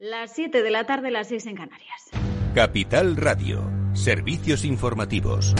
Las 7 de la tarde, las 6 en Canarias. Capital Radio, servicios informativos.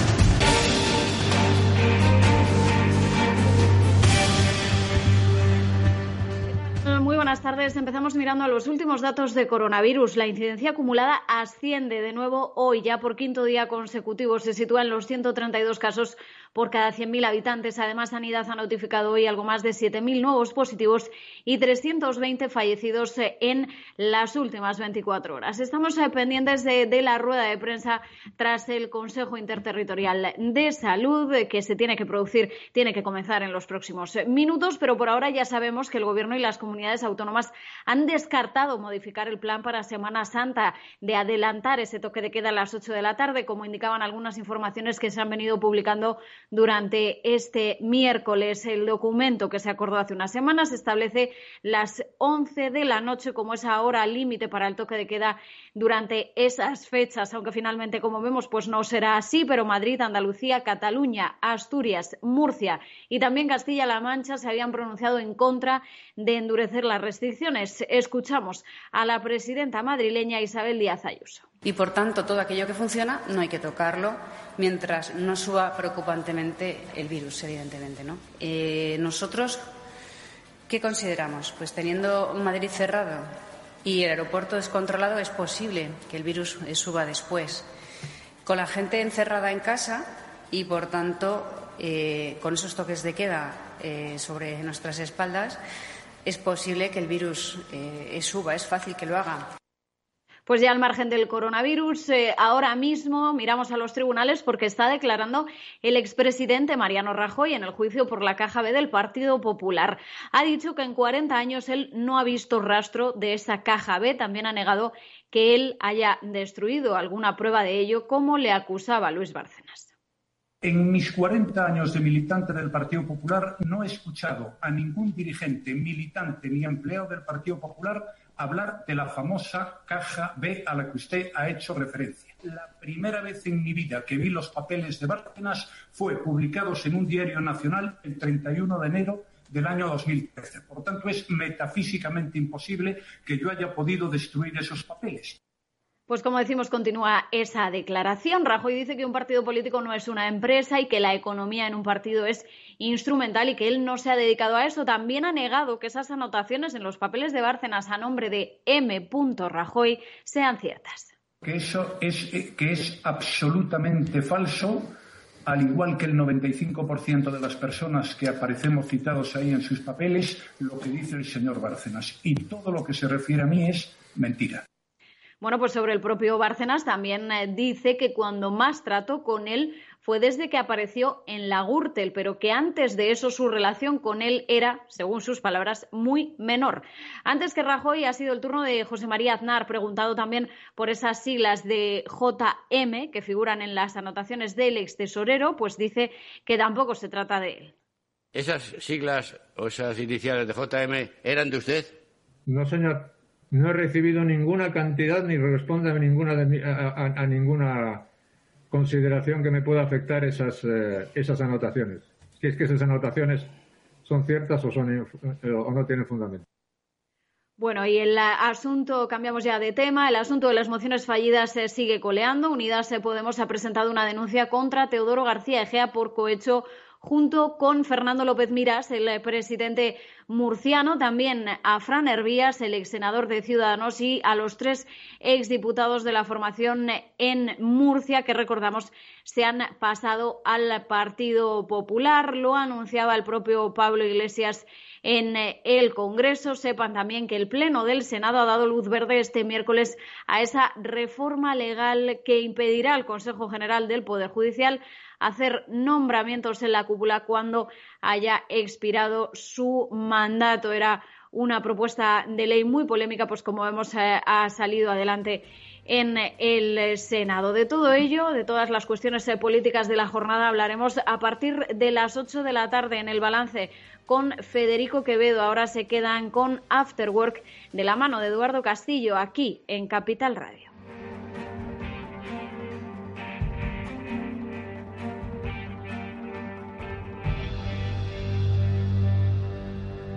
Muy buenas tardes. Empezamos mirando a los últimos datos de coronavirus. La incidencia acumulada asciende de nuevo hoy, ya por quinto día consecutivo. Se sitúa en los 132 casos por cada 100.000 habitantes. Además, Sanidad ha notificado hoy algo más de 7.000 nuevos positivos y 320 fallecidos eh, en las últimas 24 horas. Estamos eh, pendientes de, la rueda de prensa tras el Consejo Interterritorial de Salud eh, que se tiene que producir, tiene que comenzar en los próximos minutos, pero por ahora ya sabemos que el Gobierno y las comunidades autónomas han descartado modificar el plan para Semana Santa de adelantar ese toque de queda a las 8 de la tarde, como indicaban algunas informaciones que se han venido publicando durante este miércoles. El documento que se acordó hace unas semanas establece las 11 de la noche como esa hora límite para el toque de queda durante esas fechas, aunque finalmente, como vemos, pues no será así, pero Madrid, Andalucía, Cataluña, Asturias, Murcia y también Castilla-La Mancha se habían pronunciado en contra de endurecer las restricciones. Escuchamos a la presidenta madrileña Isabel Díaz Ayuso. Y, por tanto, todo aquello que funciona no hay que tocarlo mientras no suba preocupantemente el virus, evidentemente. ¿no? Eh, nosotros, ¿qué consideramos? Pues teniendo Madrid cerrado y el aeropuerto descontrolado, es posible que el virus suba después. Con la gente encerrada en casa y, por tanto, eh, con esos toques de queda eh, sobre nuestras espaldas, es posible que el virus suba, es fácil que lo haga. Pues ya al margen del coronavirus, eh, ahora mismo miramos a los tribunales porque está declarando el expresidente Mariano Rajoy en el juicio por la caja B del Partido Popular. Ha dicho que en 40 años él no ha visto rastro de esa caja B. También ha negado que él haya destruido alguna prueba de ello, como le acusaba Luis Bárcenas. En mis 40 años de militante del Partido Popular no he escuchado a ningún dirigente, militante ni empleado del Partido Popular hablar de la famosa caja B a la que usted ha hecho referencia. La primera vez en mi vida que vi los papeles de Bárcenas fue publicados en un diario nacional el 31 de enero del año 2013. Por tanto, es metafísicamente imposible que yo haya podido destruir esos papeles. Pues como decimos, continúa esa declaración. Rajoy dice que un partido político no es una empresa y que la economía en un partido es instrumental y que él no se ha dedicado a eso. También ha negado que esas anotaciones en los papeles de Bárcenas a nombre de M. Rajoy sean ciertas. Que eso es, que es absolutamente falso, al igual que el 95% de las personas que aparecemos citados ahí en sus papeles, lo que dice el señor Bárcenas. Y todo lo que se refiere a mí es mentira. Bueno, pues sobre el propio Bárcenas también eh, dice que cuando más trató con él fue desde que apareció en la Gürtel, pero que antes de eso su relación con él era, según sus palabras, muy menor. Antes que Rajoy ha sido el turno de José María Aznar, preguntado también por esas siglas de JM que figuran en las anotaciones del ex tesorero, pues dice que tampoco se trata de él. ¿Esas siglas o esas iniciales de JM eran de usted? No, señor. No he recibido ninguna cantidad ni responde a ninguna, a, ninguna consideración que me pueda afectar esas, eh, esas anotaciones. Si es que esas anotaciones son ciertas o, son, eh, o no tienen fundamento. Bueno, y el asunto, cambiamos ya de tema, el asunto de las mociones fallidas se sigue coleando. Unidas Podemos ha presentado una denuncia contra Teodoro García Egea por cohecho junto con Fernando López Miras, el eh, presidente murciano, también a Fran Hervías, el ex senador de Ciudadanos, y a los tres exdiputados de la formación en Murcia, que recordamos se han pasado al Partido Popular. Lo anunciaba el propio Pablo Iglesias en eh, el Congreso. Sepan también que el Pleno del Senado ha dado luz verde este miércoles a esa reforma legal que impedirá al Consejo General del Poder Judicial hacer nombramientos en la cúpula cuando haya expirado su mandato. Era una propuesta de ley muy polémica, pues como vemos, eh, ha salido adelante en el Senado. De todo ello, de todas las cuestiones eh, políticas de la jornada, hablaremos a partir de las ocho de la tarde en el balance con Federico Quevedo. Ahora se quedan con After Work de la mano de Eduardo Castillo aquí en Capital Radio.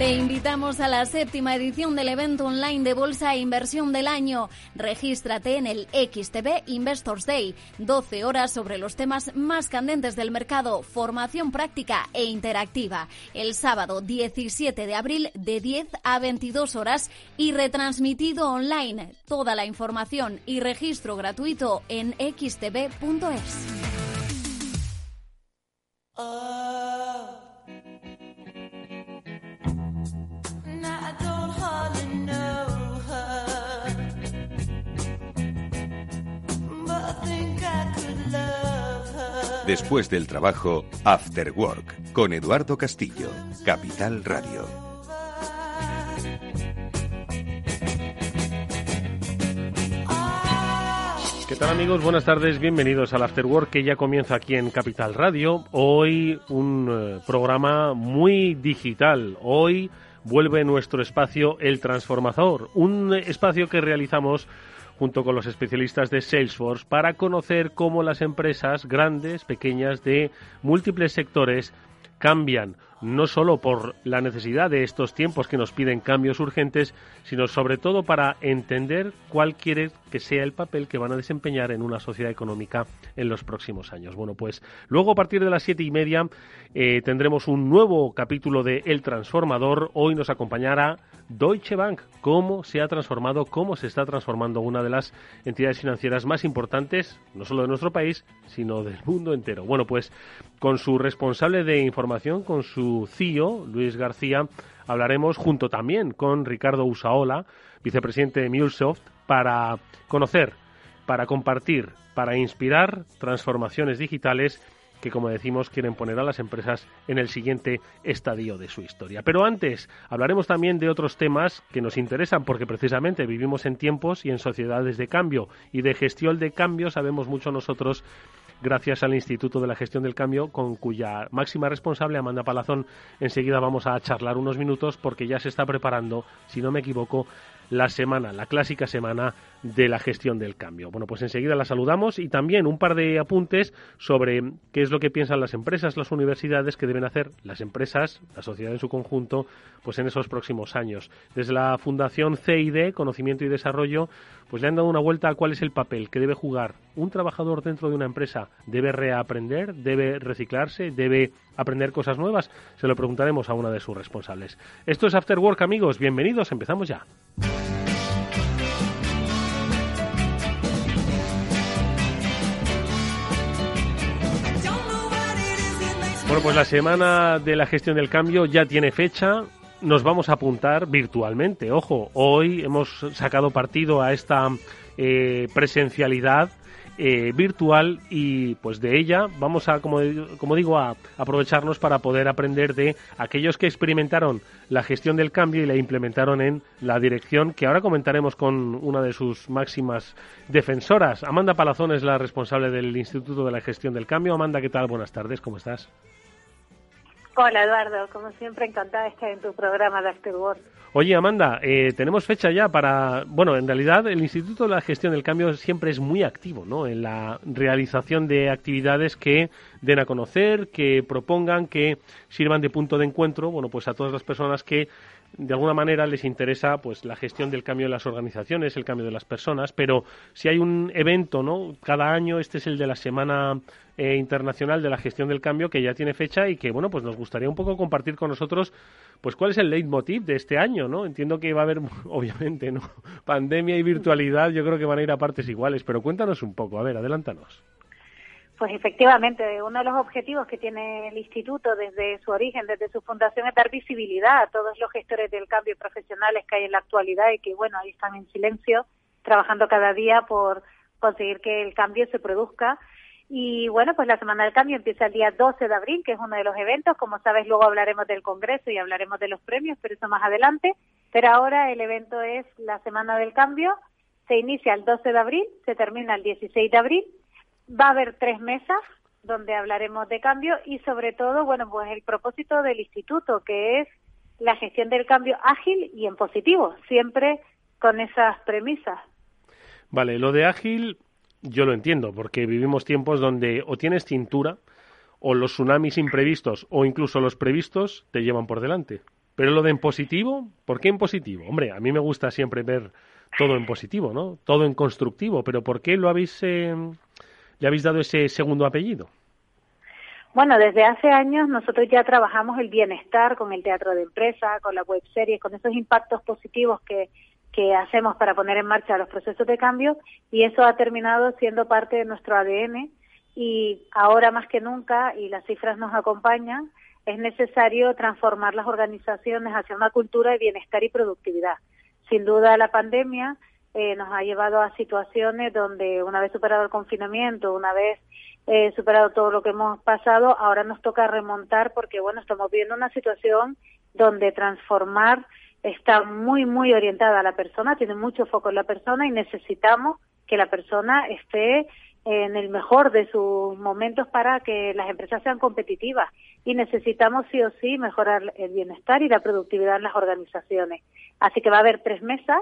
Te invitamos a la séptima edición del evento online de Bolsa e Inversión del año. Regístrate en el XTB Investors Day. 12 horas sobre los temas más candentes del mercado, formación práctica e interactiva. El sábado 17 de abril de 10 a 22 horas y retransmitido online. Toda la información y registro gratuito en xtb.es. Después del trabajo, After Work, con Eduardo Castillo, Capital Radio. ¿Qué tal amigos? Buenas tardes, bienvenidos al After Work que ya comienza aquí en Capital Radio. Hoy un eh, programa muy digital. Hoy vuelve nuestro espacio El Transformador, un espacio que realizamos junto con los especialistas de Salesforce para conocer cómo las empresas grandes, pequeñas, de múltiples sectores cambian no solo por la necesidad de estos tiempos que nos piden cambios urgentes, sino sobre todo para entender cuál quiere que sea el papel que van a desempeñar en una sociedad económica en los próximos años. Bueno, pues luego a partir de las siete y media eh, tendremos un nuevo capítulo de El Transformador. Hoy nos acompañará Deutsche Bank, cómo se ha transformado, cómo se está transformando una de las entidades financieras más importantes, no solo de nuestro país, sino del mundo entero. Bueno, pues con su responsable de información, con su CEO, Luis García, hablaremos junto también con Ricardo Usaola, vicepresidente de MuleSoft, para conocer, para compartir, para inspirar transformaciones digitales que, como decimos, quieren poner a las empresas en el siguiente estadio de su historia. Pero antes, hablaremos también de otros temas que nos interesan porque precisamente vivimos en tiempos y en sociedades de cambio y de gestión de cambio sabemos mucho nosotros gracias al Instituto de la Gestión del Cambio, con cuya máxima responsable, Amanda Palazón, enseguida vamos a charlar unos minutos porque ya se está preparando, si no me equivoco, la semana, la clásica semana de la gestión del cambio. Bueno, pues enseguida la saludamos y también un par de apuntes sobre qué es lo que piensan las empresas, las universidades, que deben hacer las empresas, la sociedad en su conjunto, pues en esos próximos años. Desde la Fundación CID, Conocimiento y Desarrollo, pues le han dado una vuelta a cuál es el papel que debe jugar un trabajador dentro de una empresa. ¿Debe reaprender? ¿Debe reciclarse? ¿Debe aprender cosas nuevas? Se lo preguntaremos a una de sus responsables. Esto es After Work, amigos. Bienvenidos. Empezamos ya. Bueno, pues la semana de la gestión del cambio ya tiene fecha. Nos vamos a apuntar virtualmente. Ojo, hoy hemos sacado partido a esta eh, presencialidad eh, virtual y pues de ella vamos a, como, digo, a aprovecharnos para poder aprender de aquellos que experimentaron la gestión del cambio y la implementaron en la dirección que ahora comentaremos con una de sus máximas defensoras. Amanda Palazón es la responsable del Instituto de la Gestión del Cambio. Amanda, ¿qué tal? Buenas tardes, ¿cómo estás? Hola Eduardo, como siempre encantada de estar en tu programa de Afterwork. Oye Amanda, eh, tenemos fecha ya para, bueno, en realidad el Instituto de la Gestión del Cambio siempre es muy activo, ¿no? En la realización de actividades que den a conocer, que propongan, que sirvan de punto de encuentro, bueno, pues a todas las personas que de alguna manera les interesa pues la gestión del cambio de las organizaciones, el cambio de las personas, pero si hay un evento, ¿no? Cada año este es el de la semana eh, internacional de la gestión del cambio que ya tiene fecha y que bueno, pues nos gustaría un poco compartir con nosotros pues cuál es el leitmotiv de este año, ¿no? Entiendo que va a haber obviamente, ¿no? Pandemia y virtualidad, yo creo que van a ir a partes iguales, pero cuéntanos un poco, a ver, adelántanos. Pues efectivamente, uno de los objetivos que tiene el instituto desde su origen, desde su fundación, es dar visibilidad a todos los gestores del cambio profesionales que hay en la actualidad y que, bueno, ahí están en silencio, trabajando cada día por conseguir que el cambio se produzca. Y bueno, pues la Semana del Cambio empieza el día 12 de abril, que es uno de los eventos. Como sabes, luego hablaremos del Congreso y hablaremos de los premios, pero eso más adelante. Pero ahora el evento es la Semana del Cambio. Se inicia el 12 de abril, se termina el 16 de abril Va a haber tres mesas donde hablaremos de cambio y sobre todo, bueno, pues el propósito del instituto, que es la gestión del cambio ágil y en positivo, siempre con esas premisas. Vale, lo de ágil yo lo entiendo, porque vivimos tiempos donde o tienes cintura o los tsunamis imprevistos o incluso los previstos te llevan por delante. Pero lo de en positivo, ¿por qué en positivo? Hombre, a mí me gusta siempre ver todo en positivo, ¿no? Todo en constructivo, pero ¿por qué lo habéis, eh, le habéis dado ese segundo apellido? Bueno, desde hace años nosotros ya trabajamos el bienestar con el teatro de empresa, con la web serie, con esos impactos positivos que, que hacemos para poner en marcha los procesos de cambio y eso ha terminado siendo parte de nuestro ADN y ahora más que nunca, y las cifras nos acompañan, es necesario transformar las organizaciones hacia una cultura de bienestar y productividad. Sin duda la pandemia eh, nos ha llevado a situaciones donde una vez superado el confinamiento, una vez eh, superado todo lo que hemos pasado, ahora nos toca remontar porque, bueno, estamos viendo una situación donde transformar está muy, muy orientada a la persona, tiene mucho foco en la persona y necesitamos que la persona esté en el mejor de sus momentos para que las empresas sean competitivas y necesitamos sí o sí mejorar el bienestar y la productividad en las organizaciones. Así que va a haber tres mesas.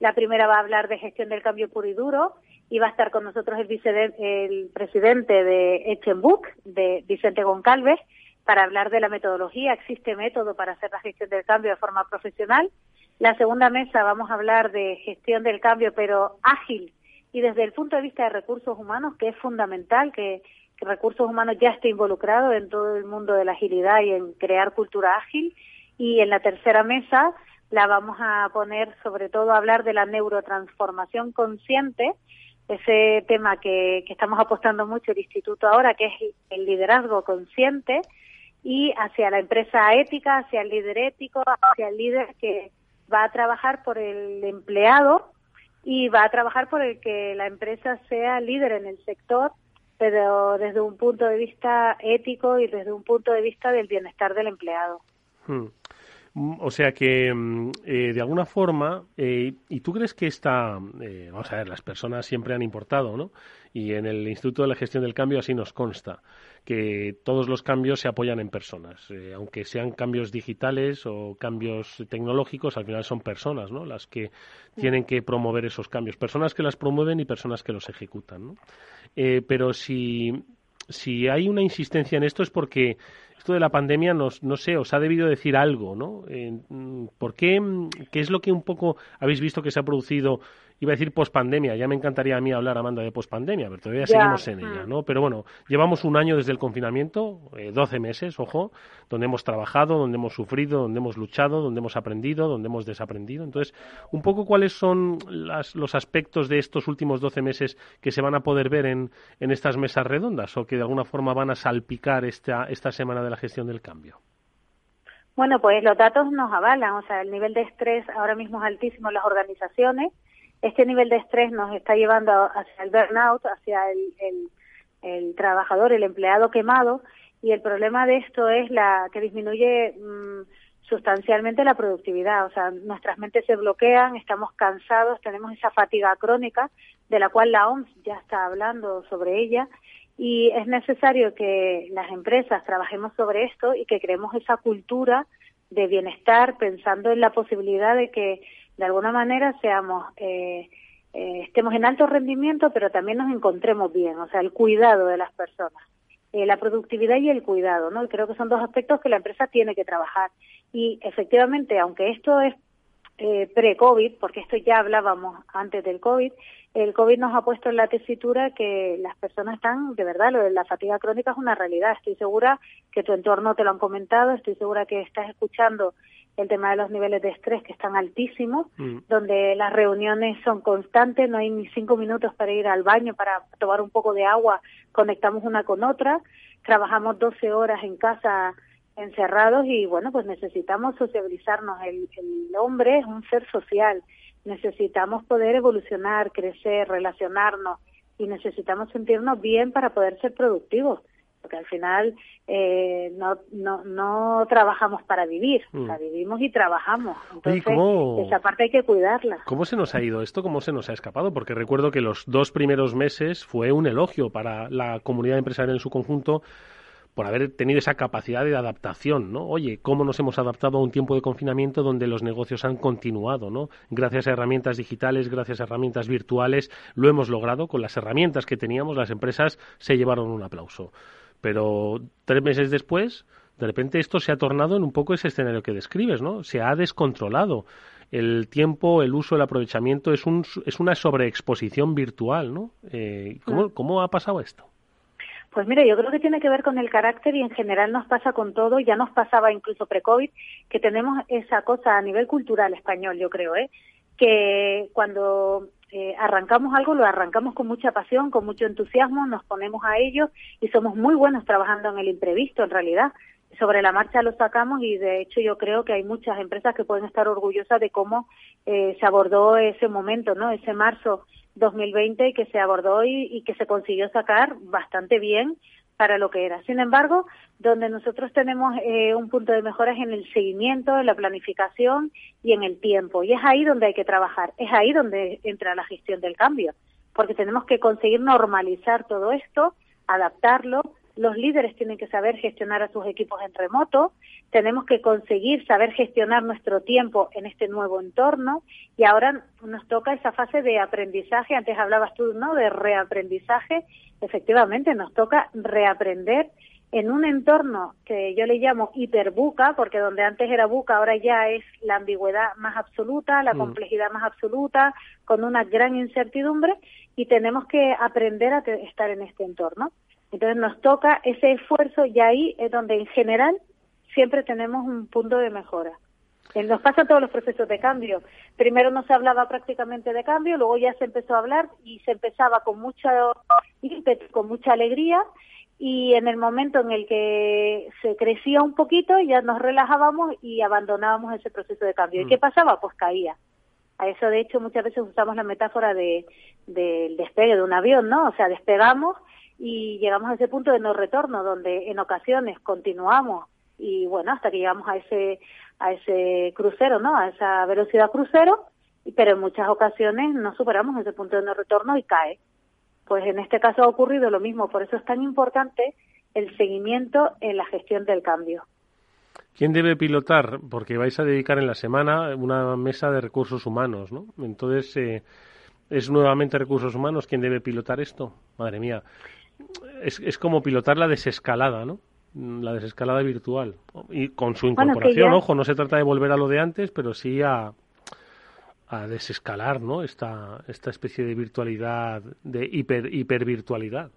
La primera va a hablar de gestión del cambio puro y duro y va a estar con nosotros el, el presidente de Echenbook, de Vicente Goncalves, para hablar de la metodología. Existe método para hacer la gestión del cambio de forma profesional. La segunda mesa vamos a hablar de gestión del cambio, pero ágil y desde el punto de vista de recursos humanos, que es fundamental que, que recursos humanos ya esté involucrado en todo el mundo de la agilidad y en crear cultura ágil. Y en la tercera mesa la vamos a poner sobre todo a hablar de la neurotransformación consciente, ese tema que, que estamos apostando mucho el instituto ahora, que es el liderazgo consciente, y hacia la empresa ética, hacia el líder ético, hacia el líder que va a trabajar por el empleado y va a trabajar por el que la empresa sea líder en el sector, pero desde un punto de vista ético y desde un punto de vista del bienestar del empleado. Hmm. Mm, o sea que, mm, eh, de alguna forma, eh, ¿y tú crees que esta, eh, vamos a ver, las personas siempre han importado, ¿no? Y en el Instituto de la Gestión del Cambio así nos consta que todos los cambios se apoyan en personas, aunque sean cambios digitales o cambios tecnológicos, al final son personas, ¿no? Las que tienen que promover esos cambios, personas que las promueven y personas que los ejecutan, ¿no? pero si si hay una insistencia en esto es porque esto de la pandemia nos, no sé, os ha debido decir algo, ¿no? Mm, ¿Por qué? ¿Qué es lo que un poco habéis visto que se ha producido iba a decir pospandemia, ya me encantaría a mí hablar, Amanda, de pospandemia, pero todavía seguimos en ella, ¿no? Pero bueno, llevamos un año desde el confinamiento, eh, 12 meses, ojo, donde hemos trabajado, donde hemos sufrido, donde hemos luchado, donde hemos aprendido, donde hemos desaprendido. Entonces, un poco cuáles son los aspectos de estos últimos 12 meses que se van a poder ver en, en estas mesas redondas o que de alguna forma van a salpicar esta, esta semana de la gestión del cambio. Bueno, pues los datos nos avalan, o sea, el nivel de estrés ahora mismo es altísimo en las organizaciones este nivel de estrés nos está llevando hacia el burnout, hacia el, el, trabajador, el empleado quemado, y el problema de esto es la que disminuye mm, sustancialmente la productividad. O sea, nuestras mentes se bloquean, estamos cansados, tenemos esa fatiga crónica de la cual la OMS ya está hablando sobre ella y es necesario que las empresas trabajemos sobre esto y que creemos esa cultura de bienestar pensando en la posibilidad de que de alguna manera seamos eh, eh, estemos en alto rendimiento, pero también nos encontremos bien, o sea, el cuidado de las personas, eh, la productividad y el cuidado, ¿no? Creo que son dos aspectos que la empresa tiene que trabajar. Y efectivamente, aunque esto es eh, pre-COVID, porque esto ya hablábamos antes del COVID, el COVID nos ha puesto en la tesitura que las personas están, de verdad, lo de la fatiga crónica es una realidad. Estoy segura que tu entorno te lo han comentado, estoy segura que estás escuchando el tema de los niveles de estrés que están altísimos, mm. donde las reuniones son constantes, no hay ni cinco minutos para ir al baño, para tomar un poco de agua, conectamos una con otra, trabajamos 12 horas en casa encerrados y bueno, pues necesitamos sociabilizarnos. El, el hombre es un ser social, necesitamos poder evolucionar, crecer, relacionarnos y necesitamos sentirnos bien para poder ser productivos porque al final eh, no, no, no trabajamos para vivir, o sea, mm. vivimos y trabajamos. Entonces, esa parte hay que cuidarla. ¿Cómo se nos ha ido esto? ¿Cómo se nos ha escapado? Porque recuerdo que los dos primeros meses fue un elogio para la comunidad empresarial en su conjunto por haber tenido esa capacidad de adaptación, ¿no? Oye, cómo nos hemos adaptado a un tiempo de confinamiento donde los negocios han continuado, ¿no? Gracias a herramientas digitales, gracias a herramientas virtuales, lo hemos logrado. Con las herramientas que teníamos, las empresas se llevaron un aplauso. Pero tres meses después de repente esto se ha tornado en un poco ese escenario que describes, ¿no? Se ha descontrolado. El tiempo, el uso, el aprovechamiento es, un, es una sobreexposición virtual, ¿no? Eh, ¿cómo, ¿Cómo ha pasado esto? Pues mira, yo creo que tiene que ver con el carácter y en general nos pasa con todo, ya nos pasaba incluso pre-COVID, que tenemos esa cosa a nivel cultural español, yo creo, ¿eh? que cuando eh, arrancamos algo, lo arrancamos con mucha pasión, con mucho entusiasmo, nos ponemos a ello y somos muy buenos trabajando en el imprevisto, en realidad. Sobre la marcha lo sacamos y de hecho yo creo que hay muchas empresas que pueden estar orgullosas de cómo eh, se abordó ese momento, ¿no? Ese marzo 2020 y que se abordó y, y que se consiguió sacar bastante bien para lo que era. Sin embargo, donde nosotros tenemos eh, un punto de mejora es en el seguimiento, en la planificación y en el tiempo. Y es ahí donde hay que trabajar, es ahí donde entra la gestión del cambio, porque tenemos que conseguir normalizar todo esto, adaptarlo. Los líderes tienen que saber gestionar a sus equipos en remoto, tenemos que conseguir saber gestionar nuestro tiempo en este nuevo entorno y ahora nos toca esa fase de aprendizaje, antes hablabas tú, ¿no?, de reaprendizaje efectivamente nos toca reaprender en un entorno que yo le llamo hiperbuca, porque donde antes era buca, ahora ya es la ambigüedad más absoluta, la mm. complejidad más absoluta, con una gran incertidumbre, y tenemos que aprender a estar en este entorno. Entonces nos toca ese esfuerzo y ahí es donde en general siempre tenemos un punto de mejora. Nos pasa todos los procesos de cambio. Primero no se hablaba prácticamente de cambio, luego ya se empezó a hablar y se empezaba con mucha con mucha alegría y en el momento en el que se crecía un poquito ya nos relajábamos y abandonábamos ese proceso de cambio. ¿Y qué mm. pasaba? Pues caía. A eso de hecho muchas veces usamos la metáfora de del despegue de un avión, ¿no? O sea, despegamos y llegamos a ese punto de no retorno donde en ocasiones continuamos y bueno, hasta que llegamos a ese a ese crucero, ¿no? A esa velocidad crucero, pero en muchas ocasiones no superamos ese punto de no retorno y cae. Pues en este caso ha ocurrido lo mismo, por eso es tan importante el seguimiento en la gestión del cambio. ¿Quién debe pilotar? Porque vais a dedicar en la semana una mesa de recursos humanos, ¿no? Entonces, eh, ¿es nuevamente recursos humanos quien debe pilotar esto? Madre mía. Es, es como pilotar la desescalada, ¿no? la desescalada virtual. Y con su incorporación, ojo, no se trata de volver a lo de antes, pero sí a, a desescalar ¿no? esta, esta especie de virtualidad, de hiper, hipervirtualidad.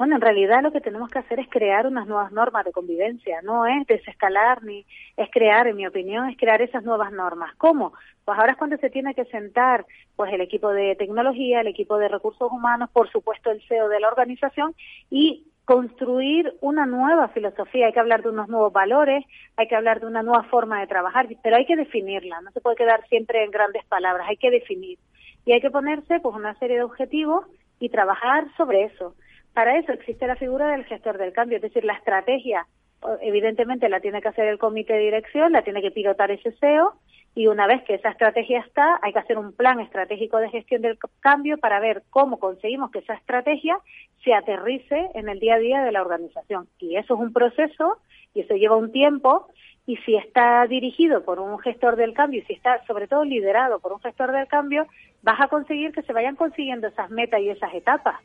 Bueno, en realidad lo que tenemos que hacer es crear unas nuevas normas de convivencia, no es desescalar ni es crear, en mi opinión, es crear esas nuevas normas. ¿Cómo? Pues ahora es cuando se tiene que sentar pues el equipo de tecnología, el equipo de recursos humanos, por supuesto el CEO de la organización y construir una nueva filosofía, hay que hablar de unos nuevos valores, hay que hablar de una nueva forma de trabajar, pero hay que definirla, no se puede quedar siempre en grandes palabras, hay que definir. Y hay que ponerse pues una serie de objetivos y trabajar sobre eso. Para eso existe la figura del gestor del cambio, es decir, la estrategia evidentemente la tiene que hacer el comité de dirección, la tiene que pilotar ese CEO y una vez que esa estrategia está, hay que hacer un plan estratégico de gestión del cambio para ver cómo conseguimos que esa estrategia se aterrice en el día a día de la organización. Y eso es un proceso y eso lleva un tiempo y si está dirigido por un gestor del cambio y si está sobre todo liderado por un gestor del cambio, vas a conseguir que se vayan consiguiendo esas metas y esas etapas.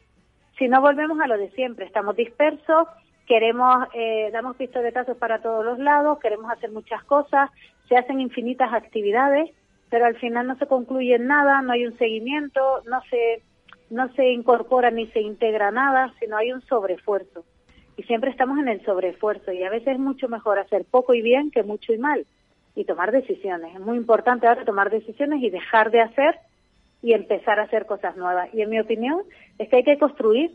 Si no volvemos a lo de siempre, estamos dispersos, queremos, eh, damos pistoletazos para todos los lados, queremos hacer muchas cosas, se hacen infinitas actividades, pero al final no se concluye en nada, no hay un seguimiento, no se, no se incorpora ni se integra nada, sino hay un sobreesfuerzo. Y siempre estamos en el sobreesfuerzo y a veces es mucho mejor hacer poco y bien que mucho y mal y tomar decisiones. Es muy importante ahora tomar decisiones y dejar de hacer y empezar a hacer cosas nuevas. Y en mi opinión es que hay que construir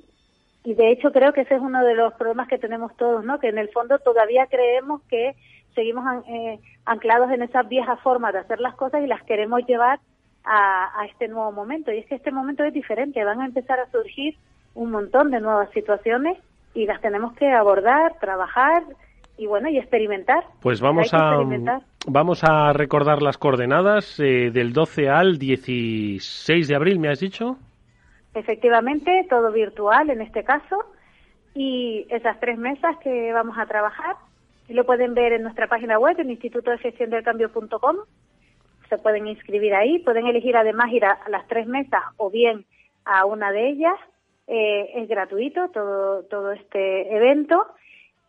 y de hecho creo que ese es uno de los problemas que tenemos todos, ¿no? Que en el fondo todavía creemos que seguimos eh, anclados en esas viejas formas de hacer las cosas y las queremos llevar a, a, este nuevo momento. Y es que este momento es diferente, van a empezar a surgir un montón de nuevas situaciones y las tenemos que abordar, trabajar y bueno, y experimentar. Pues vamos a vamos a recordar las coordenadas eh, del 12 al 16 de abril, ¿me has dicho? Efectivamente, todo virtual en este caso. Y esas tres mesas que vamos a trabajar, lo pueden ver en nuestra página web, en instituto de gestión del cambio.com. Se pueden inscribir ahí, pueden elegir además ir a, las tres mesas o bien a una de ellas. Eh, es gratuito todo, todo este evento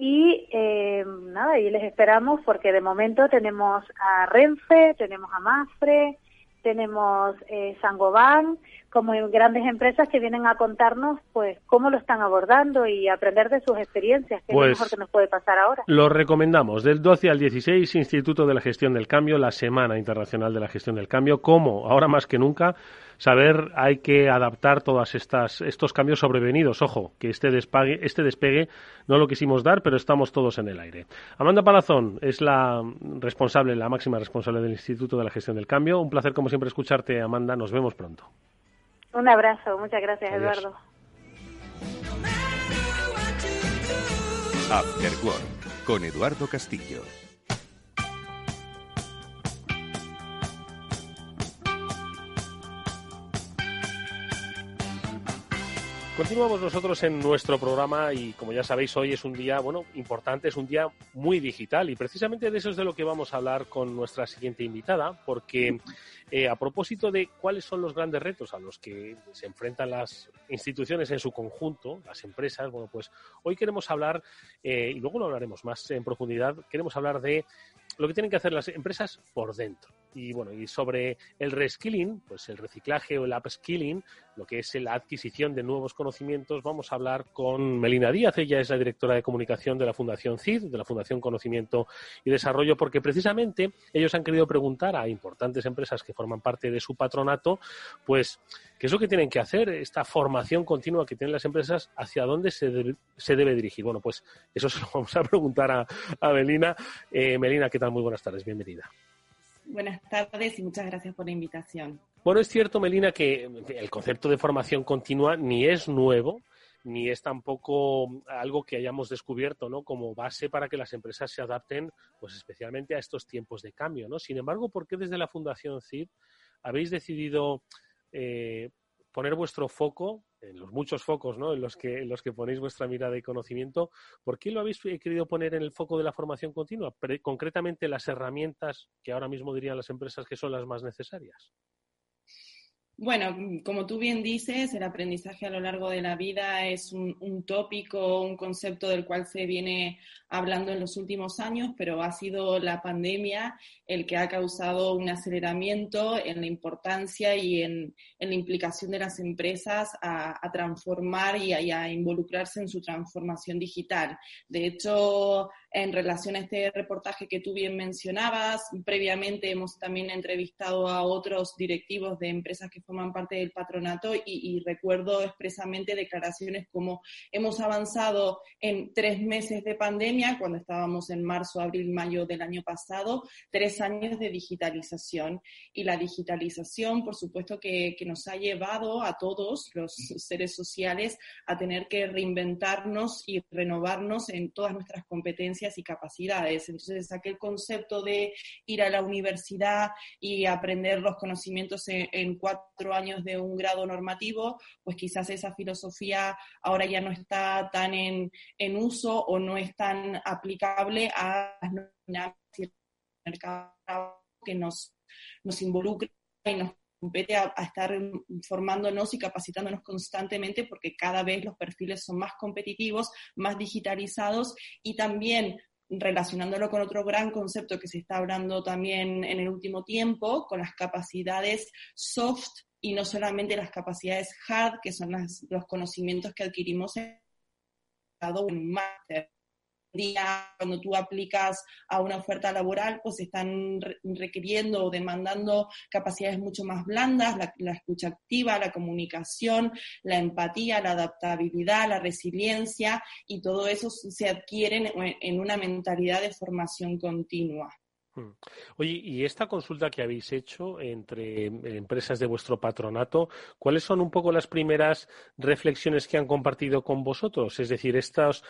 y eh, nada, y les esperamos porque de momento tenemos a Renfe, tenemos a Mafre, tenemos eh, Sangoban, como grandes empresas que vienen a contarnos pues cómo lo están abordando y aprender de sus experiencias, que es lo Pues mejor que nos puede pasar ahora. Lo recomendamos. Del 12 al 16, Instituto de la Gestión del Cambio, la Semana Internacional de la Gestión del Cambio. ¿Cómo? Ahora más que nunca, saber hay que adaptar todos estos cambios sobrevenidos. Ojo, que este despegue, este despegue no lo quisimos dar, pero estamos todos en el aire. Amanda Palazón es la responsable, la máxima responsable del Instituto de la Gestión del Cambio. Un placer, como siempre, escucharte, Amanda. Nos vemos pronto. Un abrazo, muchas gracias, Adiós. Eduardo. After Work con Eduardo Castillo. Continuamos nosotros en nuestro programa y como ya sabéis hoy es un día bueno importante, es un día muy digital y precisamente de eso es de lo que vamos a hablar con nuestra siguiente invitada porque eh, a propósito de cuáles son los grandes retos a los que se enfrentan las instituciones en su conjunto, las empresas, bueno pues hoy queremos hablar eh, y luego lo hablaremos más en profundidad, queremos hablar de lo que tienen que hacer las empresas por dentro. Y bueno, y sobre el reskilling, pues el reciclaje o el upskilling, lo que es la adquisición de nuevos conocimientos, vamos a hablar con Melina Díaz. Ella es la directora de comunicación de la Fundación CID, de la Fundación Conocimiento y Desarrollo, porque precisamente ellos han querido preguntar a importantes empresas que forman parte de su patronato, pues, ¿qué es lo que tienen que hacer? Esta formación continua que tienen las empresas, ¿hacia dónde se debe, se debe dirigir? Bueno, pues eso se lo vamos a preguntar a, a Melina. Eh, Melina, ¿qué tal? Muy buenas tardes, bienvenida. Buenas tardes y muchas gracias por la invitación. Bueno, es cierto, Melina, que el concepto de formación continua ni es nuevo, ni es tampoco algo que hayamos descubierto ¿no? como base para que las empresas se adapten, pues especialmente a estos tiempos de cambio. ¿no? Sin embargo, ¿por qué desde la Fundación CID habéis decidido eh, poner vuestro foco, en los muchos focos ¿no? en, los que, en los que ponéis vuestra mirada y conocimiento, ¿por qué lo habéis querido poner en el foco de la formación continua? Concretamente las herramientas que ahora mismo dirían las empresas que son las más necesarias. Bueno, como tú bien dices, el aprendizaje a lo largo de la vida es un, tópico, un concepto del cual se viene hablando en los últimos años, pero ha sido la pandemia el que ha causado un aceleramiento en la importancia y en, la implicación de las empresas a, transformar y a, involucrarse en su transformación digital. De hecho, en relación a este reportaje que tú bien mencionabas, previamente hemos también entrevistado a otros directivos de empresas que forman parte del patronato y, y, recuerdo expresamente declaraciones como hemos avanzado en tres meses de pandemia, cuando estábamos en marzo, abril, mayo del año pasado, tres años de digitalización. Y la digitalización, por supuesto, que, que nos ha llevado a todos los seres sociales a tener que reinventarnos y renovarnos en todas nuestras competencias y capacidades. Entonces, aquel concepto de ir a la universidad y aprender los conocimientos en, cuatro años de un grado normativo, pues quizás esa filosofía ahora ya no está tan en, en uso o no es tan aplicable a las mercado que nos, nos involucra y nos compete a, estar formándonos y capacitándonos constantemente porque cada vez los perfiles son más competitivos, más digitalizados y también relacionándolo con otro gran concepto que se está hablando también en el último tiempo, con las capacidades soft y no solamente las capacidades hard, que son las, los conocimientos que adquirimos en un máster día cuando tú aplicas a una oferta laboral, pues están requiriendo o demandando capacidades mucho más blandas, la, la, escucha activa, la comunicación, la empatía, la adaptabilidad, la resiliencia, y todo eso se adquiere en una mentalidad de formación continua. Hmm. Oye, y esta consulta que habéis hecho entre empresas de vuestro patronato, ¿cuáles son un poco las primeras reflexiones que han compartido con vosotros? Es decir, estos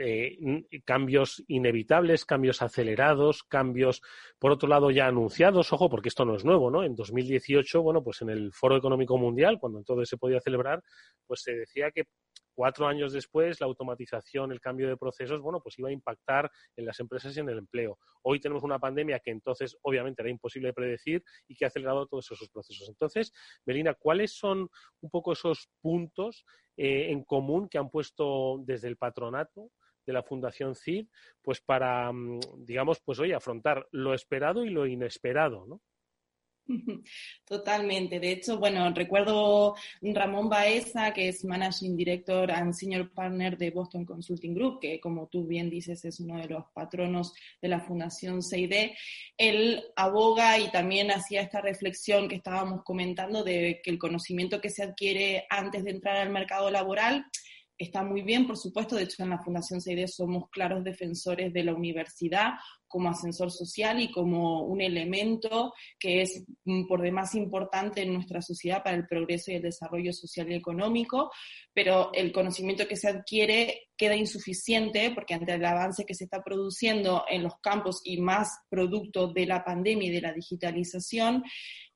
eh, cambios inevitables, cambios acelerados, cambios, por otro lado, ya anunciados, ojo, porque esto no es nuevo, ¿no? En 2018, bueno, pues en el Foro Económico Mundial, cuando entonces se podía celebrar, pues se decía que cuatro años después la automatización, el cambio de procesos, bueno, pues iba a impactar en las empresas y en el empleo. Hoy tenemos una pandemia que entonces obviamente era imposible de predecir y que ha acelerado todos esos procesos. Entonces, Melina, ¿cuáles son un poco esos puntos eh, en común que han puesto desde el patronato de la Fundación CID, pues para, mm, digamos, pues hoy afrontar lo esperado y lo inesperado, ¿no? Totalmente. De hecho, bueno, recuerdo Ramón Baeza, que es Managing Director and Senior Partner de Boston Consulting Group, que como tú bien dices es uno de los patronos de la Fundación CID. Él aboga y también hacía esta reflexión que estábamos comentando de que el conocimiento que se adquiere antes de entrar al mercado laboral está muy bien, por supuesto. De hecho, en la Fundación CID somos claros defensores de la universidad como ascensor social y como un elemento que es mm, por demás importante en nuestra sociedad para el progreso y el desarrollo social y económico, pero el conocimiento que se adquiere queda insuficiente porque ante el avance que se está produciendo en los campos y más producto de la pandemia y de la digitalización,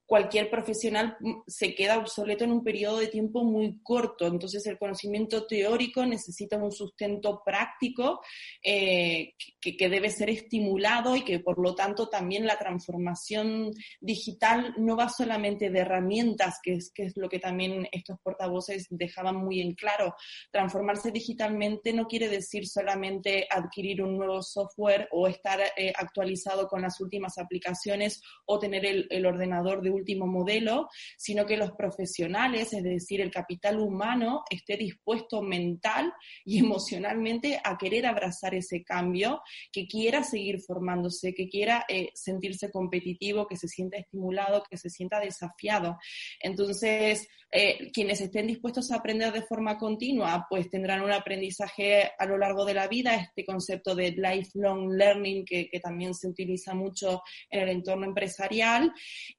cualquier profesional mm, se queda obsoleto en un periodo de tiempo muy corto. Entonces, el conocimiento teórico necesita un sustento práctico eh, que, que, debe ser estimulado y que, por lo tanto, también la transformación digital no va solamente de herramientas, que es, que es lo que también estos portavoces dejaban muy en claro. Transformarse digitalmente no quiere decir solamente adquirir un nuevo software o estar eh, actualizado con las últimas aplicaciones o tener el, el ordenador de último modelo, sino que los profesionales, es decir, el capital humano, esté dispuesto mental y emocionalmente a querer abrazar ese cambio, que quiera seguir formándose, que quiera eh, sentirse competitivo, que se sienta estimulado, que se sienta desafiado. Entonces, eh, quienes estén dispuestos a aprender de forma continua, pues tendrán un aprendizaje a lo largo de la vida, este concepto de lifelong learning que, que también se utiliza mucho en el entorno empresarial,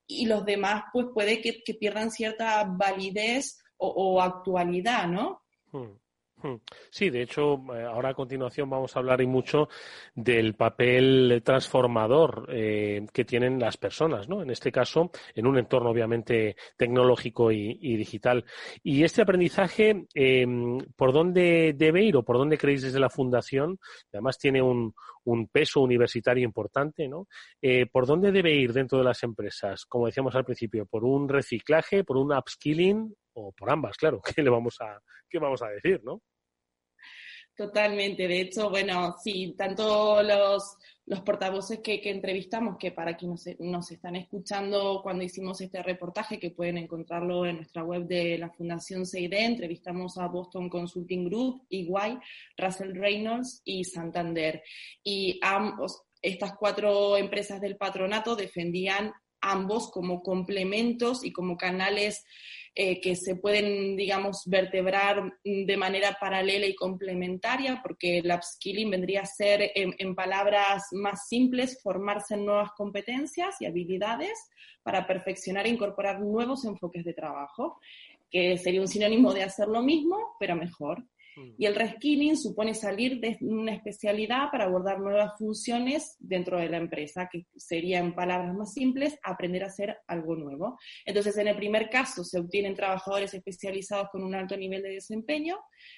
y los demás pues puede que, pierdan cierta validez o, actualidad, ¿no? Hmm. Hmm. Sí, de hecho, eh, ahora a continuación vamos a hablar y mucho del papel transformador eh, que tienen las personas, ¿no? En este caso, en un entorno obviamente tecnológico y, digital. Y este aprendizaje, em, ¿por dónde debe ir o por dónde creéis desde la Fundación? Además tiene un, peso universitario importante, ¿no? Eh, ¿Por dónde debe ir dentro de las empresas? Como decíamos al principio, ¿por un reciclaje, por un upskilling o por ambas, claro, ¿qué le vamos a, qué vamos a decir, no? Totalmente, de hecho, bueno, sí, tanto los, los portavoces que, entrevistamos, que para quienes nos, están escuchando cuando hicimos este reportaje, que pueden encontrarlo en nuestra web de la Fundación CID, entrevistamos a Boston Consulting Group, EY, Russell Reynolds y Santander. Y ambos, estas cuatro empresas del patronato defendían ambos como complementos y como canales eh, que se pueden, digamos, vertebrar de manera paralela y complementaria, porque el upskilling vendría a ser, en, palabras más simples, formarse en nuevas competencias y habilidades para perfeccionar e incorporar nuevos enfoques de trabajo, que sería un sinónimo de hacer lo mismo, pero mejor. Y el reskilling supone salir de una especialidad para abordar nuevas funciones dentro de la empresa, que sería, en palabras más simples, aprender a hacer algo nuevo. Entonces, en el primer caso, se obtienen trabajadores especializados con un alto nivel de desempeño,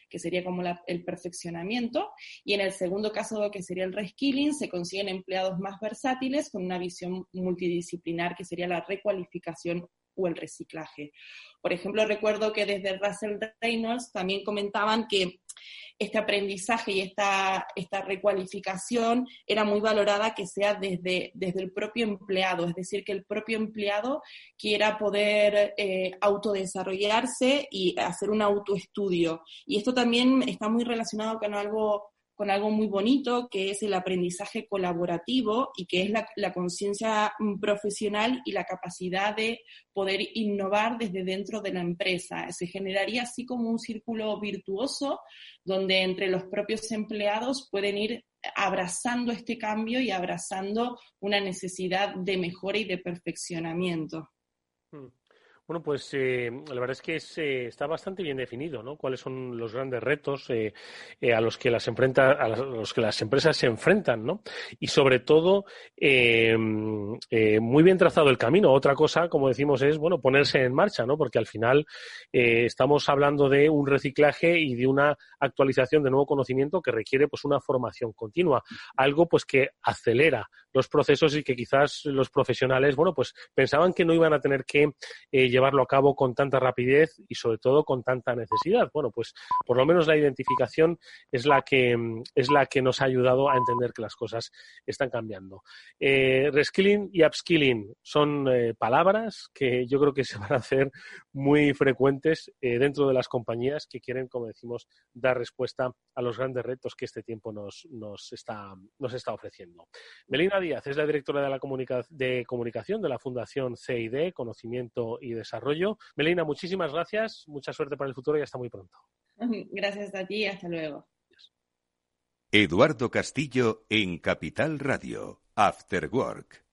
que sería como el perfeccionamiento, y en el segundo caso, que sería el reskilling, se consiguen empleados más versátiles con una visión multidisciplinar, que sería la recualificación o el reciclaje. Por ejemplo, recuerdo que desde Russell Reynolds también comentaban que este aprendizaje y esta, esta recualificación era muy valorada que sea desde, desde el propio empleado, es decir, que el propio empleado quiera poder eh, autodesarrollarse y hacer un autoestudio. Y esto también está muy relacionado con algo con algo muy bonito, que es el aprendizaje colaborativo y que es la, conciencia mm, profesional y la capacidad de poder innovar desde dentro de la empresa. Se generaría así como un círculo virtuoso donde entre los propios empleados pueden ir abrazando este cambio y abrazando una necesidad de mejora y de perfeccionamiento. Bueno, pues eh, la verdad es que eh, está bastante bien definido, ¿no? Cuáles son los grandes retos eh, a los que las enfrenta, a los que las empresas se enfrentan, ¿no? Y sobre todo muy bien trazado el camino. Otra cosa, como decimos, es bueno ponerse en marcha, ¿no? Porque al final estamos hablando de un reciclaje y de una actualización de nuevo conocimiento que requiere pues una formación continua, algo pues que acelera los procesos y que quizás los profesionales, bueno, pues pensaban que no iban a tener que llevarlo a cabo con tanta rapidez y sobre todo con tanta necesidad. Bueno, pues por lo menos la identificación es la que, es la que nos ha ayudado a entender que las cosas están cambiando. Eh, reskilling y upskilling son eh, palabras que yo creo que se van a hacer muy frecuentes eh, dentro de las compañías que quieren, como decimos, dar respuesta a los grandes retos que este tiempo nos, nos, está, nos está ofreciendo. Melina Díaz es la directora de, la de comunicación de la Fundación CID, Conocimiento y Desarrollo. Melina, muchísimas gracias, mucha suerte para el futuro y hasta muy pronto. Gracias a ti y hasta luego. Eduardo Castillo en Capital Radio, After Work.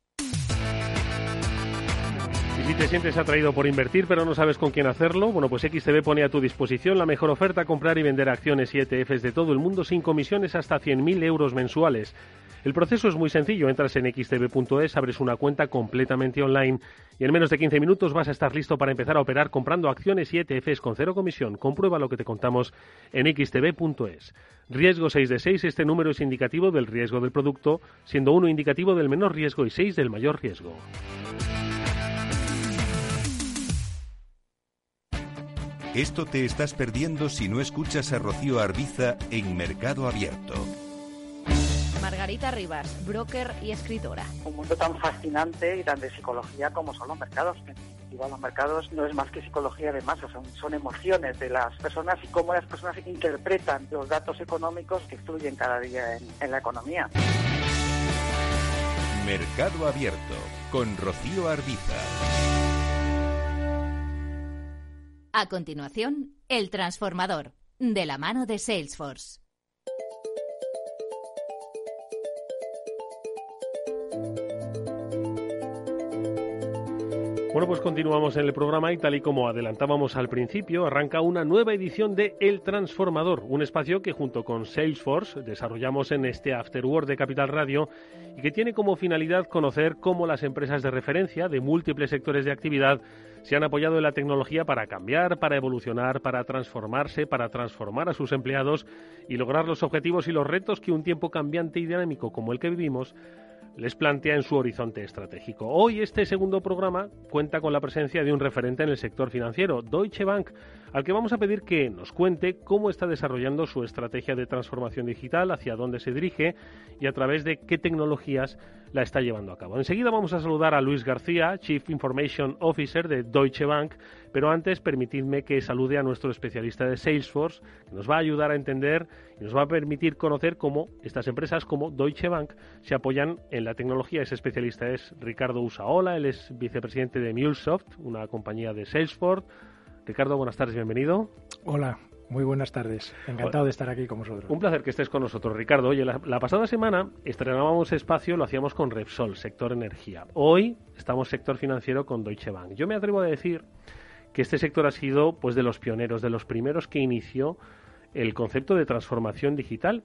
Y si te sientes atraído por invertir pero no sabes con quién hacerlo, bueno, pues XTB pone a tu disposición la mejor oferta, comprar y vender acciones y ETFs de todo el mundo sin comisiones hasta 100.000 euros mensuales. El proceso es muy sencillo, entras en xtb.es, abres una cuenta completamente online y en menos de 15 minutos vas a estar listo para empezar a operar comprando acciones y ETFs con cero comisión. Comprueba lo que te contamos en xtb.es. Riesgo 6 de 6, este número es indicativo del riesgo del producto, siendo 1 indicativo del menor riesgo y 6 del mayor riesgo. Esto te estás perdiendo si no escuchas a Rocío Arbiza en Mercado Abierto. Margarita Rivas, broker y escritora. Un mundo tan fascinante y tan de psicología como son los mercados. Igual los mercados no es más que psicología de masa, son, son emociones de las personas y cómo las personas interpretan los datos económicos que fluyen cada día en, en la economía. Mercado Abierto con Rocío Arbiza. A continuación, El Transformador, de la mano de Salesforce. Bueno, pues continuamos en el programa y tal y como adelantábamos al principio, arranca una nueva edición de El Transformador, un espacio que junto con Salesforce desarrollamos en este Afterword de Capital Radio y que tiene como finalidad conocer cómo las empresas de referencia de múltiples sectores de actividad se han apoyado en la tecnología para cambiar, para evolucionar, para transformarse, para transformar a sus empleados y lograr los objetivos y los retos que un tiempo cambiante y dinámico como el que vivimos les plantea en su horizonte estratégico. Hoy este segundo programa cuenta con la presencia de un referente en el sector financiero, Deutsche Bank, al que vamos a pedir que nos cuente cómo está desarrollando su estrategia de transformación digital, hacia dónde se dirige y a través de qué tecnologías la está llevando a cabo. Enseguida vamos a saludar a Luis García, Chief Information Officer de Deutsche Bank, pero antes permitidme que salude a nuestro especialista de Salesforce, que nos va a ayudar a entender y nos va a permitir conocer cómo estas empresas como Deutsche Bank se apoyan en la tecnología. Ese especialista es Ricardo Usaola, él es vicepresidente de MuleSoft, una compañía de Salesforce. Ricardo, buenas tardes, bienvenido. Hola, muy buenas tardes. Encantado de estar aquí con vosotros. Un placer que estés con nosotros, Ricardo. Oye, la, pasada semana estrenábamos espacio, lo hacíamos con Repsol, sector energía. Hoy estamos sector financiero con Deutsche Bank. Yo me atrevo a decir que este sector ha sido pues de los pioneros, de los primeros que inició el concepto de transformación digital.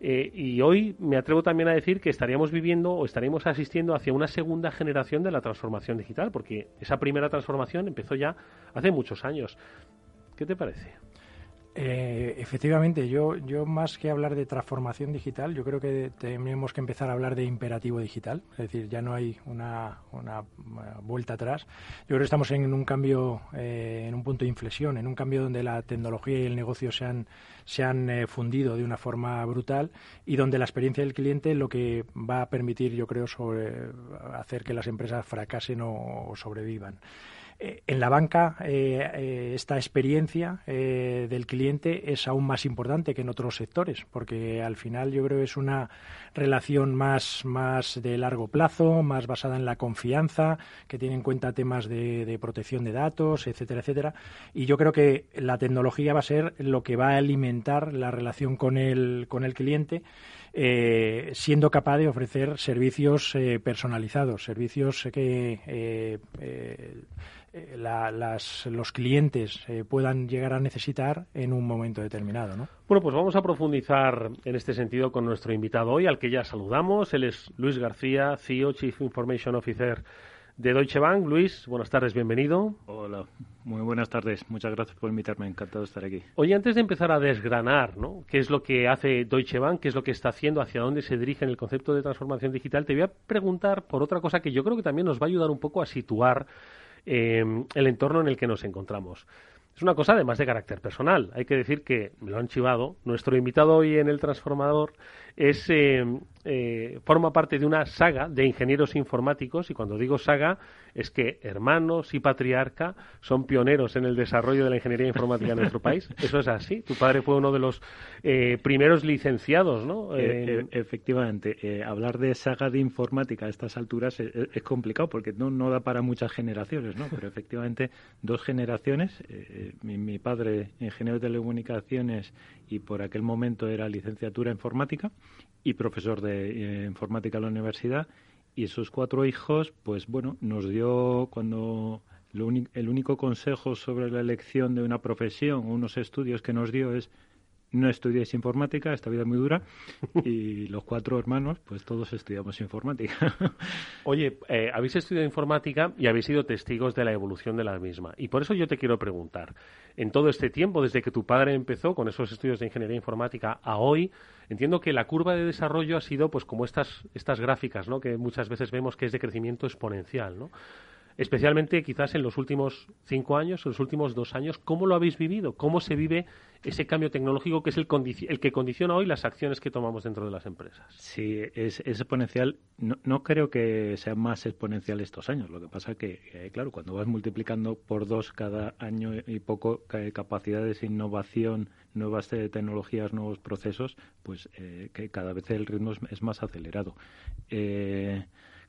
Eh, y hoy me atrevo también a decir que estaríamos viviendo o estaríamos asistiendo hacia una segunda generación de la transformación digital, porque esa primera transformación empezó ya hace muchos años. ¿Qué te parece? Eh, efectivamente, yo, yo más que hablar de transformación digital, yo creo que tenemos que empezar a hablar de imperativo digital, es decir, ya no hay una, una vuelta atrás. Yo creo que estamos en un cambio, eh, en un punto de inflexión, en un cambio donde la tecnología y el negocio se han, se han eh, fundido de una forma brutal y donde la experiencia del cliente lo que va a permitir, yo creo, sobre, hacer que las empresas fracasen o sobrevivan. Eh, en la banca eh, eh, esta experiencia del cliente es aún más importante que en otros sectores, porque al final yo creo que es una relación más, más de largo plazo, más basada en la confianza, que tiene en cuenta temas de, de protección de datos, etcétera, etcétera. Y yo creo que la tecnología va a ser lo que va a alimentar la relación con el, con el cliente. Eh, siendo capaz de ofrecer servicios eh, personalizados, servicios que eh, los clientes puedan llegar a necesitar en un momento determinado. ¿no? Bueno, pues vamos a profundizar en este sentido con nuestro invitado hoy, al que ya saludamos. Él es Luis García, CEO, Chief Information Officer de Deutsche Bank. Luis, buenas tardes, bienvenido. Hola, muy buenas tardes. Muchas gracias por invitarme. Encantado de estar aquí. Oye, antes de empezar a desgranar ¿no? qué es lo que hace Deutsche Bank, qué es lo que está haciendo, hacia dónde se dirige en el concepto de transformación digital, te voy a preguntar por otra cosa que yo creo que también nos va a ayudar un poco a situar el entorno en el que nos encontramos. Es una cosa además de carácter personal. Hay que decir que, me lo han chivado, nuestro invitado hoy en El Transformador es, eh, eh, forma parte de una saga de ingenieros informáticos y cuando digo saga es que hermanos y patriarca son pioneros en el desarrollo de la ingeniería informática en nuestro país. Eso es así. Tu padre fue uno de los eh, primeros licenciados, ¿no? efectivamente. hablar de saga de informática a estas alturas es, complicado porque no, no, da para muchas generaciones, ¿no? Pero efectivamente dos generaciones. Mi, mi padre, ingeniero de telecomunicaciones y por aquel momento era licenciatura informática y profesor de eh, informática en la universidad. Y sus cuatro hijos, pues bueno, nos dio cuando el único consejo sobre la elección de una profesión o unos estudios que nos dio es no estudiéis informática, esta vida es muy dura, y los cuatro hermanos, pues todos estudiamos informática. Oye, eh, habéis estudiado informática y habéis sido testigos de la evolución de la misma. Y por eso yo te quiero preguntar, en todo este tiempo, desde que tu padre empezó con esos estudios de ingeniería informática a hoy, entiendo que la curva de desarrollo ha sido pues como estas, estas gráficas, ¿no? que muchas veces vemos que es de crecimiento exponencial, ¿no? Especialmente quizás en los últimos cinco años, en los últimos dos años, ¿cómo lo habéis vivido? ¿Cómo se vive ese cambio tecnológico que es el, el que condiciona hoy las acciones que tomamos dentro de las empresas? Sí, es, exponencial. No, creo que sea más exponencial estos años. Lo que pasa que, eh, claro, cuando vas multiplicando por dos cada año y poco capacidades de innovación, nuevas tecnologías, nuevos procesos, pues eh, que cada vez el ritmo es, más acelerado. Eh,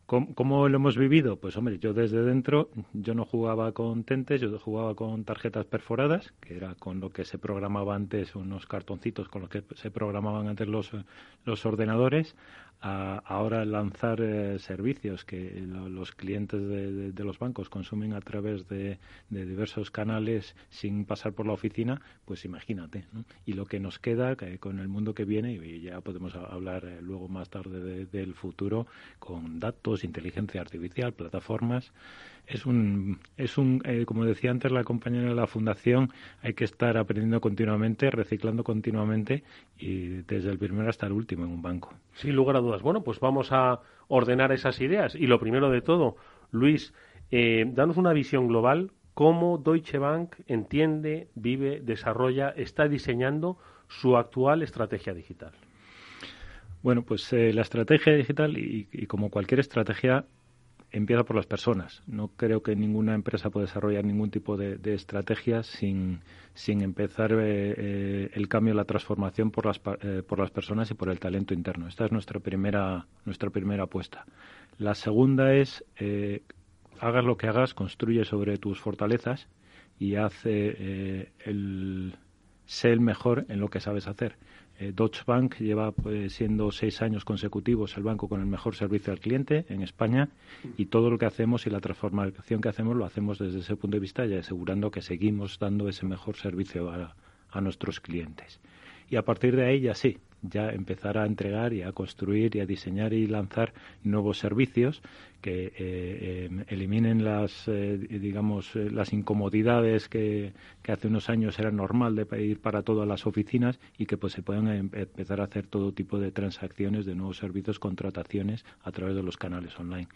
¿Cómo, lo hemos vivido? Pues hombre, yo desde dentro, yo no jugaba con tentes, yo jugaba con tarjetas perforadas, que era con lo que se programaba antes, unos cartoncitos con los que se programaban antes los, los ordenadores, a ahora lanzar eh, servicios que los clientes de, los bancos consumen a través de, diversos canales sin pasar por la oficina, pues imagínate. Y lo que nos queda con el mundo que viene, y ya podemos hablar eh, luego más tarde del futuro, con datos, inteligencia artificial, plataformas, es un, es un eh, como decía antes la compañera de la fundación, hay que estar aprendiendo continuamente, reciclando continuamente y desde el primero hasta el último en un banco. Sin lugar a dudas. Bueno, pues vamos a ordenar esas ideas y lo primero de todo, Luis, eh, danos una visión global cómo Deutsche Bank entiende, vive, desarrolla, está diseñando su actual estrategia digital. Bueno, pues eh, la estrategia digital y, como cualquier estrategia empieza por las personas. No creo que ninguna empresa pueda desarrollar ningún tipo de, de estrategia sin, sin empezar eh, eh, el cambio, la transformación por las, eh, por las personas y por el talento interno. Esta es nuestra primera, nuestra primera apuesta. La segunda es, hagas lo que hagas, construye sobre tus fortalezas y hace el, sé el mejor en lo que sabes hacer. Eh, Deutsche Bank lleva pues, siendo seis años consecutivos el banco con el mejor servicio al cliente en España y todo lo que hacemos y la transformación que hacemos lo hacemos desde ese punto de vista y asegurando que seguimos dando ese mejor servicio a, a nuestros clientes. Y a partir de ahí ya sí, ya empezar a entregar y a construir y a diseñar y lanzar nuevos servicios que eh, em, eliminen las eh, digamos eh, las incomodidades que, hace unos años era normal de pedir para todas las oficinas y que pues se puedan em, empezar a hacer todo tipo de transacciones de nuevos servicios contrataciones a través de los canales online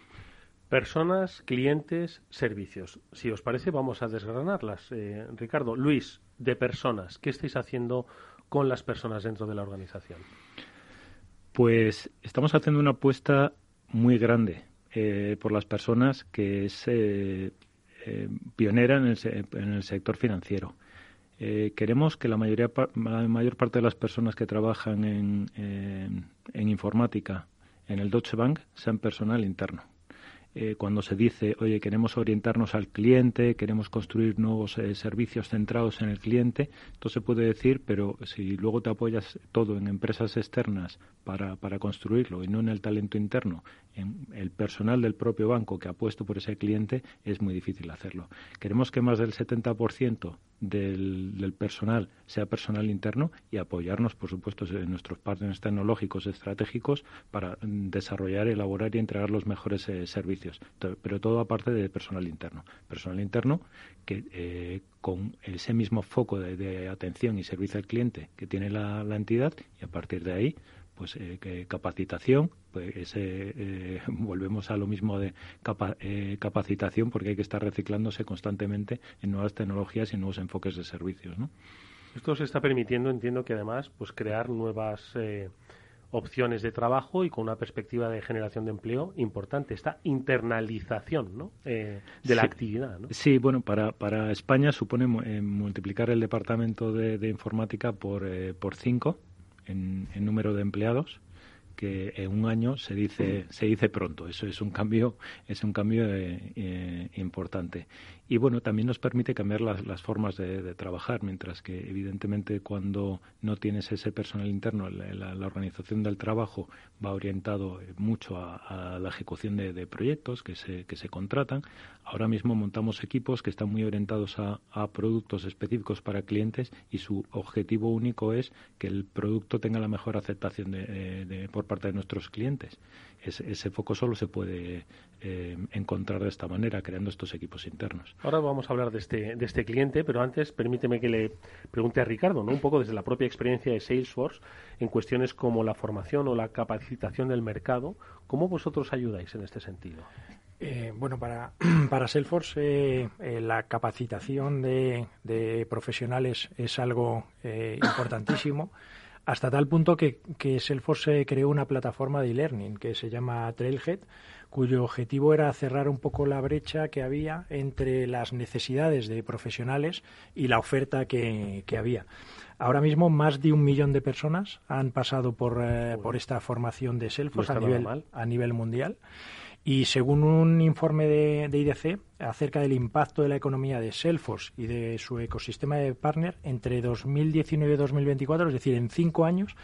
Personas, clientes, servicios. Si os parece, vamos a desgranarlas. Ricardo, Luis, de personas, ¿qué estáis haciendo con las personas dentro de la organización? Pues estamos haciendo una apuesta muy grande eh, por las personas que es eh, eh, pionera en el, sector financiero. queremos que la, mayoría, la mayor parte de las personas que trabajan en, en informática en el Deutsche Bank sean personal interno. Eh, cuando se dice, oye, queremos orientarnos al cliente, queremos construir nuevos eh, servicios centrados en el cliente, entonces se puede decir, pero si luego te apoyas todo en empresas externas para, para construirlo y no en el talento interno, en el personal del propio banco que ha puesto por ese cliente, es muy difícil hacerlo. Queremos que más del 70% del, del personal sea personal interno y apoyarnos, por supuesto, en nuestros partners tecnológicos estratégicos para desarrollar, elaborar y entregar los mejores eh, servicios. Pero todo aparte de personal interno. Personal interno que eh, con ese mismo foco de, atención y servicio al cliente que tiene la entidad y a partir de ahí pues capacitación, pues volvemos a lo mismo de capacitación porque hay que estar reciclándose constantemente en nuevas tecnologías y nuevos enfoques de servicios, ¿no? Esto se está permitiendo, entiendo que además, pues crear nuevas opciones de trabajo y con una perspectiva de generación de empleo importante, esta internalización ¿no? Eh, de la actividad. ¿no? Sí, bueno, para, para España supone eh, multiplicar el departamento de, informática por, eh, por cinco en, en número de empleados que en un año se dice se dice pronto. Eso es un cambio es un cambio importante y bueno, también nos permite cambiar las, formas de, trabajar, mientras que evidentemente cuando no tienes ese personal interno, la, organización del trabajo va orientado mucho a, la ejecución de, proyectos que se, que se contratan. Ahora mismo montamos equipos que están muy orientados a, productos específicos para clientes y su objetivo único es que el producto tenga la mejor aceptación de, por parte de nuestros clientes. Ese foco solo se puede eh, encontrar de esta manera, creando estos equipos internos. Ahora vamos a hablar de este, de este cliente, pero antes permíteme que le pregunte a Ricardo, ¿no? un poco desde la propia experiencia de Salesforce, en cuestiones como la formación o la capacitación del mercado, ¿cómo vosotros ayudáis en este sentido? Eh, bueno, para, para Salesforce eh, eh, la capacitación de, de, profesionales es algo importantísimo, hasta tal punto que, que Salesforce creó una plataforma de e-learning que se llama Trailhead, cuyo objetivo era cerrar un poco la brecha que había entre las necesidades de profesionales y la oferta que, había. Ahora mismo más de un millón de personas han pasado por, eh, por esta formación de Salesforce a, nivel, a nivel mundial. Y según un informe de, IDC acerca del impacto de la economía de Salesforce y de su ecosistema de partner entre 2019 y 2024, es decir, en cinco años,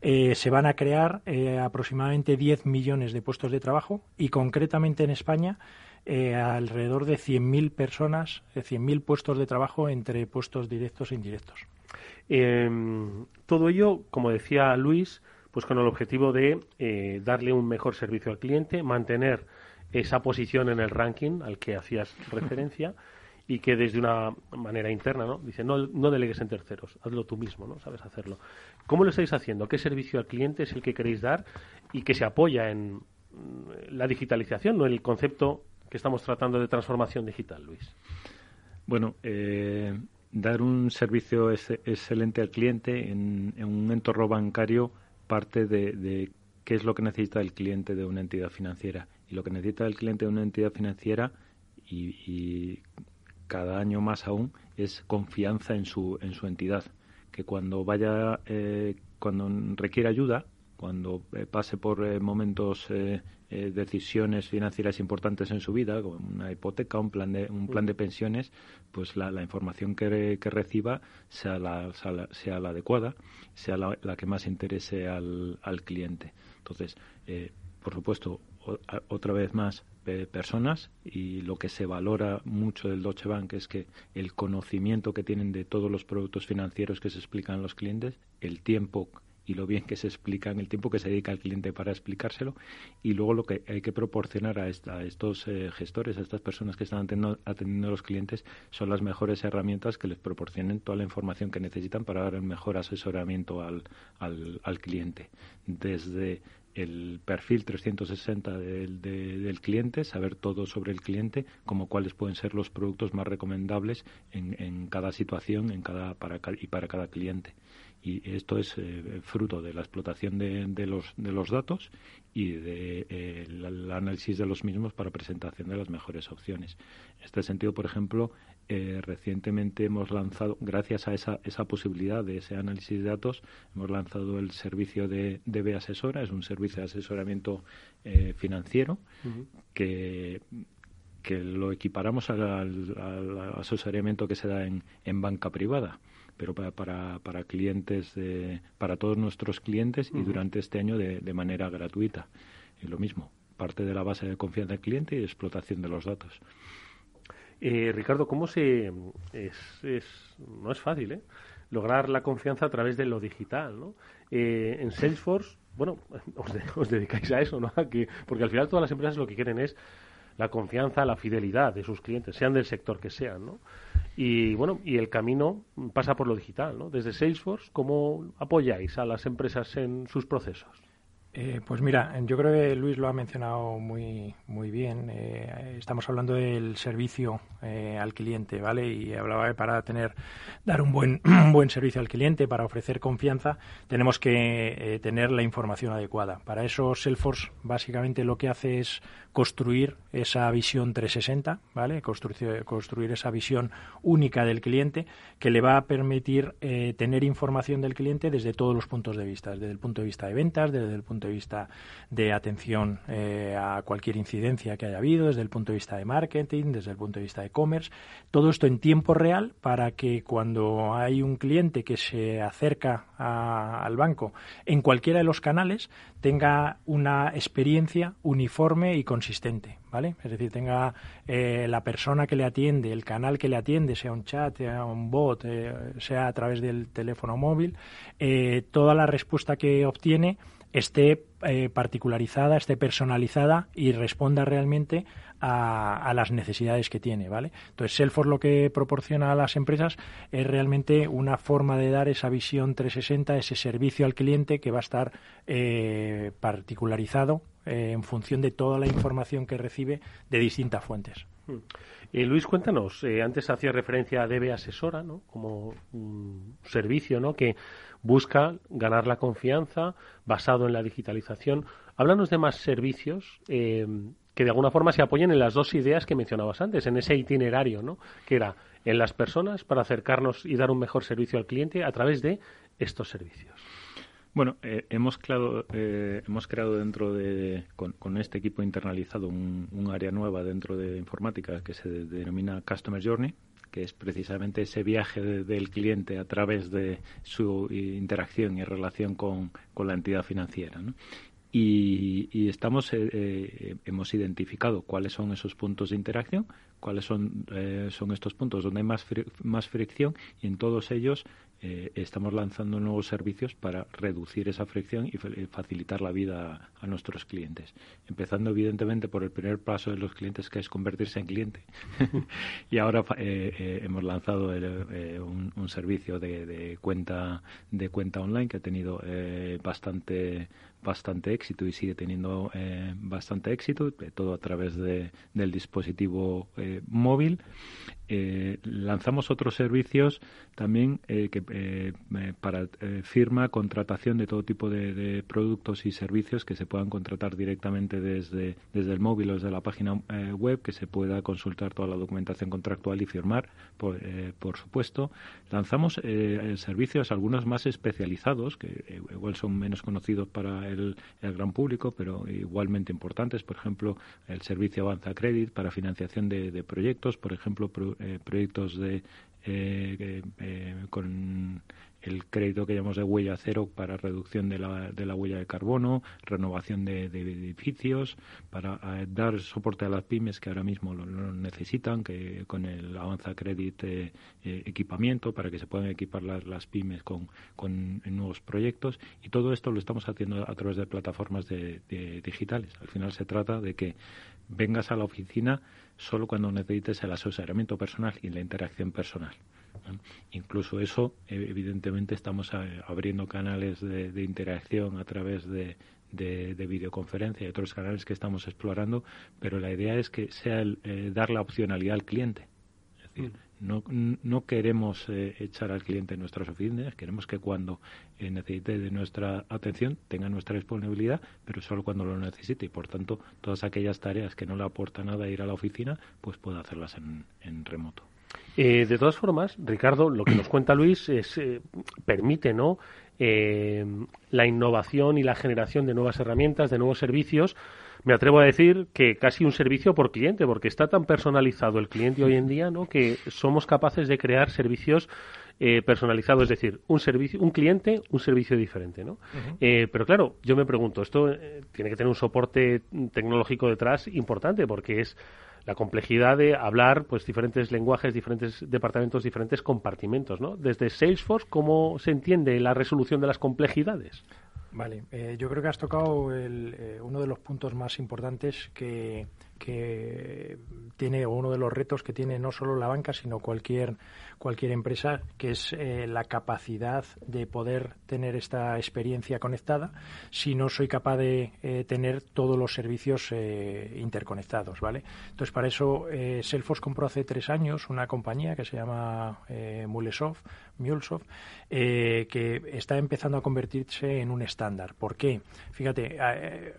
eh, se van a crear eh, aproximadamente 10 millones de puestos de trabajo y concretamente en España eh, alrededor de 100.000 personas, 100.000 puestos de trabajo entre puestos directos e indirectos. Em, todo ello, como decía Luis, pues con el objetivo de darle un mejor servicio al cliente, mantener esa posición en el ranking al que hacías referencia y que desde una manera interna, ¿no? Dice, no, no delegues en terceros, hazlo tú mismo, ¿no? Sabes hacerlo. ¿Cómo lo estáis haciendo? ¿Qué servicio al cliente es el que queréis dar y que se apoya en mm, la digitalización, no en el concepto que estamos tratando de transformación digital, Luis? Bueno, eh, dar un servicio excelente al cliente en, un entorno bancario parte de, qué es lo que necesita el cliente de una entidad financiera. Y lo que necesita el cliente de una entidad financiera y cada año más aún es confianza en su, en su entidad. Que cuando vaya, eh, cuando requiera ayuda, cuando eh, pase por eh, momentos, decisiones financieras importantes en su vida, como una hipoteca, un plan de, un plan de pensiones, pues la, información que, que reciba sea la, sea la, adecuada, sea la, que más interese al, al cliente. Entonces, por supuesto, otra vez más, personas y lo que se valora mucho del Deutsche Bank es que el conocimiento que tienen de todos los productos financieros que se explican a los clientes, el tiempo y lo bien que se explican, el tiempo que se dedica al cliente para explicárselo y luego lo que hay que proporcionar a, estos eh, gestores, a estas personas que están atendiendo, a los clientes, son las mejores herramientas que les proporcionen toda la información que necesitan para dar el mejor asesoramiento al, al, al cliente. Desde el perfil 360 del, del, cliente, saber todo sobre el cliente, como cuáles pueden ser los productos más recomendables en, en cada situación en cada, para, y para cada cliente. Y esto es eh, fruto de la explotación de, de, los, de los datos y del de, eh, el análisis de los mismos para presentación de las mejores opciones. En este sentido, por ejemplo, eh, recientemente hemos lanzado, gracias a esa, esa posibilidad de ese análisis de datos, hemos lanzado el servicio de DB Asesora, es un servicio de asesoramiento eh, financiero que, que lo equiparamos al, asesoramiento que se da en, en banca privada pero para, para, para clientes, de, para todos nuestros clientes y durante este año de, de manera gratuita. Y lo mismo, parte de la base de confianza del cliente y explotación de los datos. Eh, Ricardo, ¿cómo se.? Es, no es fácil, ¿eh? Lograr la confianza a través de lo digital, ¿no? Eh, en Salesforce, bueno, os, dedicáis a eso, ¿no? porque al final todas las empresas lo que quieren es la confianza, la fidelidad de sus clientes, sean del sector que sean, ¿no? Y bueno, y el camino pasa por lo digital, ¿no? Desde Salesforce, ¿cómo apoyáis a las empresas en sus procesos? Eh, pues mira, yo creo que Luis lo ha mencionado muy, muy bien. Eh, estamos hablando del servicio eh, al cliente, ¿vale? Y hablaba de para tener, dar un buen, buen servicio al cliente, para ofrecer confianza, tenemos que tener la información adecuada. Para eso, Salesforce básicamente lo que hace es construir esa visión 360, ¿vale? Construir, construir esa visión única del cliente que le va a permitir tener información del cliente desde todos los puntos de vista, desde el punto de vista de ventas, desde el punto de vista de atención eh, a cualquier incidencia que haya habido, desde el punto de vista de marketing, desde el punto de vista de e-commerce. Todo esto en tiempo real para que cuando hay un cliente que se acerca al banco en cualquiera de los canales tenga una experiencia uniforme y consistente. ¿Vale? Es decir, tenga eh, la persona que le atiende, el canal que le atiende, sea un chat, sea un bot, eh, sea a través del teléfono móvil, toda la respuesta que obtiene esté eh, particularizada, esté personalizada y responda realmente a, las necesidades que tiene, ¿vale? Entonces, Salesforce lo que proporciona a las empresas es realmente una forma de dar esa visión 360, ese servicio al cliente que va a estar eh, particularizado eh, en función de toda la información que recibe de distintas fuentes. Hmm. Luis, cuéntanos, antes hacía referencia a DB Asesora, ¿no? Como un servicio, ¿no? Que busca ganar la confianza basado en la digitalización. Háblanos de más servicios eh, que de alguna forma se apoyen en las dos ideas que mencionabas antes, en ese itinerario, ¿no? Que era en las personas para acercarnos y dar un mejor servicio al cliente a través de estos servicios. Bueno, eh, hemos, creado, eh, hemos creado dentro de, con, este equipo internalizado un, un, área nueva dentro de informática que se denomina Customer Journey, que es precisamente ese viaje del cliente a través de su interacción y relación con, la entidad financiera. Y, estamos eh, eh, hemos identificado cuáles son esos puntos de interacción, cuáles son, eh, son estos puntos donde hay más, más fricción y en todos ellos eh, estamos lanzando nuevos servicios para reducir esa fricción y facilitar la vida a, nuestros clientes. Empezando, evidentemente, por el primer paso de los clientes, que es convertirse en cliente. y ahora eh, eh, hemos lanzado un, servicio de, cuenta de cuenta online que ha tenido bastante bastante éxito y sigue teniendo bastante éxito, todo a través de, del dispositivo móvil. Eh, lanzamos otros servicios también eh, que, eh, para firma, contratación de todo tipo de, productos y servicios que se puedan contratar directamente desde, desde el móvil o desde la página web, que se pueda consultar toda la documentación contractual y firmar, por, por supuesto. Lanzamos servicios, algunos más especializados, que igual son menos conocidos para el, el gran público, pero igualmente importantes. Por ejemplo, el servicio Avanza Credit para financiación de, de proyectos, por ejemplo, eh, proyectos de eh, eh, con el crédito que llamamos de huella cero para reducción de la, de la huella de carbono, renovación de, edificios, para dar soporte a las pymes que ahora mismo lo, necesitan, que con el Avanza Credit equipamiento para que se puedan equipar las, pymes con, con nuevos proyectos y todo esto lo estamos haciendo a través de plataformas de, digitales. Al final se trata de que vengas a la oficina solo cuando necesites el asesoramiento personal y la interacción personal. Incluso eso, eh, evidentemente, estamos abriendo canales de, interacción a través de, videoconferencia y otros canales que estamos explorando, pero la idea es que sea el, eh, dar la opcionalidad al cliente. Es decir, mm. No, no queremos eh, echar al cliente en nuestras oficinas, queremos que cuando eh, necesite de nuestra atención tenga nuestra disponibilidad, pero solo cuando lo necesite y por tanto todas aquellas tareas que no le aporta nada ir a la oficina, pues pueda hacerlas en, remoto. Eh, de todas formas, Ricardo, lo que nos cuenta Luis es permite, ¿no? la innovación y la generación de nuevas herramientas, de nuevos servicios me atrevo a decir que casi un servicio por cliente, porque está tan personalizado el cliente hoy en día, ¿no? Que somos capaces de crear servicios eh, personalizados, es decir, un servicio, un cliente, un servicio diferente, ¿no? Eh, pero claro, yo me pregunto, esto eh, tiene que tener un soporte tecnológico detrás importante, porque es la complejidad de hablar pues diferentes lenguajes, diferentes departamentos, diferentes compartimentos, ¿no? Desde Salesforce, ¿cómo se entiende la resolución de las complejidades? Vale, eh, yo creo que has tocado eh, uno de los puntos más importantes que, que tiene uno de los retos que tiene no solo la banca, sino cualquier, cualquier empresa, que es eh, la capacidad de poder tener esta experiencia conectada si no soy capaz de tener todos los servicios eh, interconectados, ¿vale? Entonces, para eso Salesforce compró hace tres años una compañía que se llama Mulesoft, MuleSoft, que está empezando a convertirse en un estándar. ¿Por qué? Fíjate,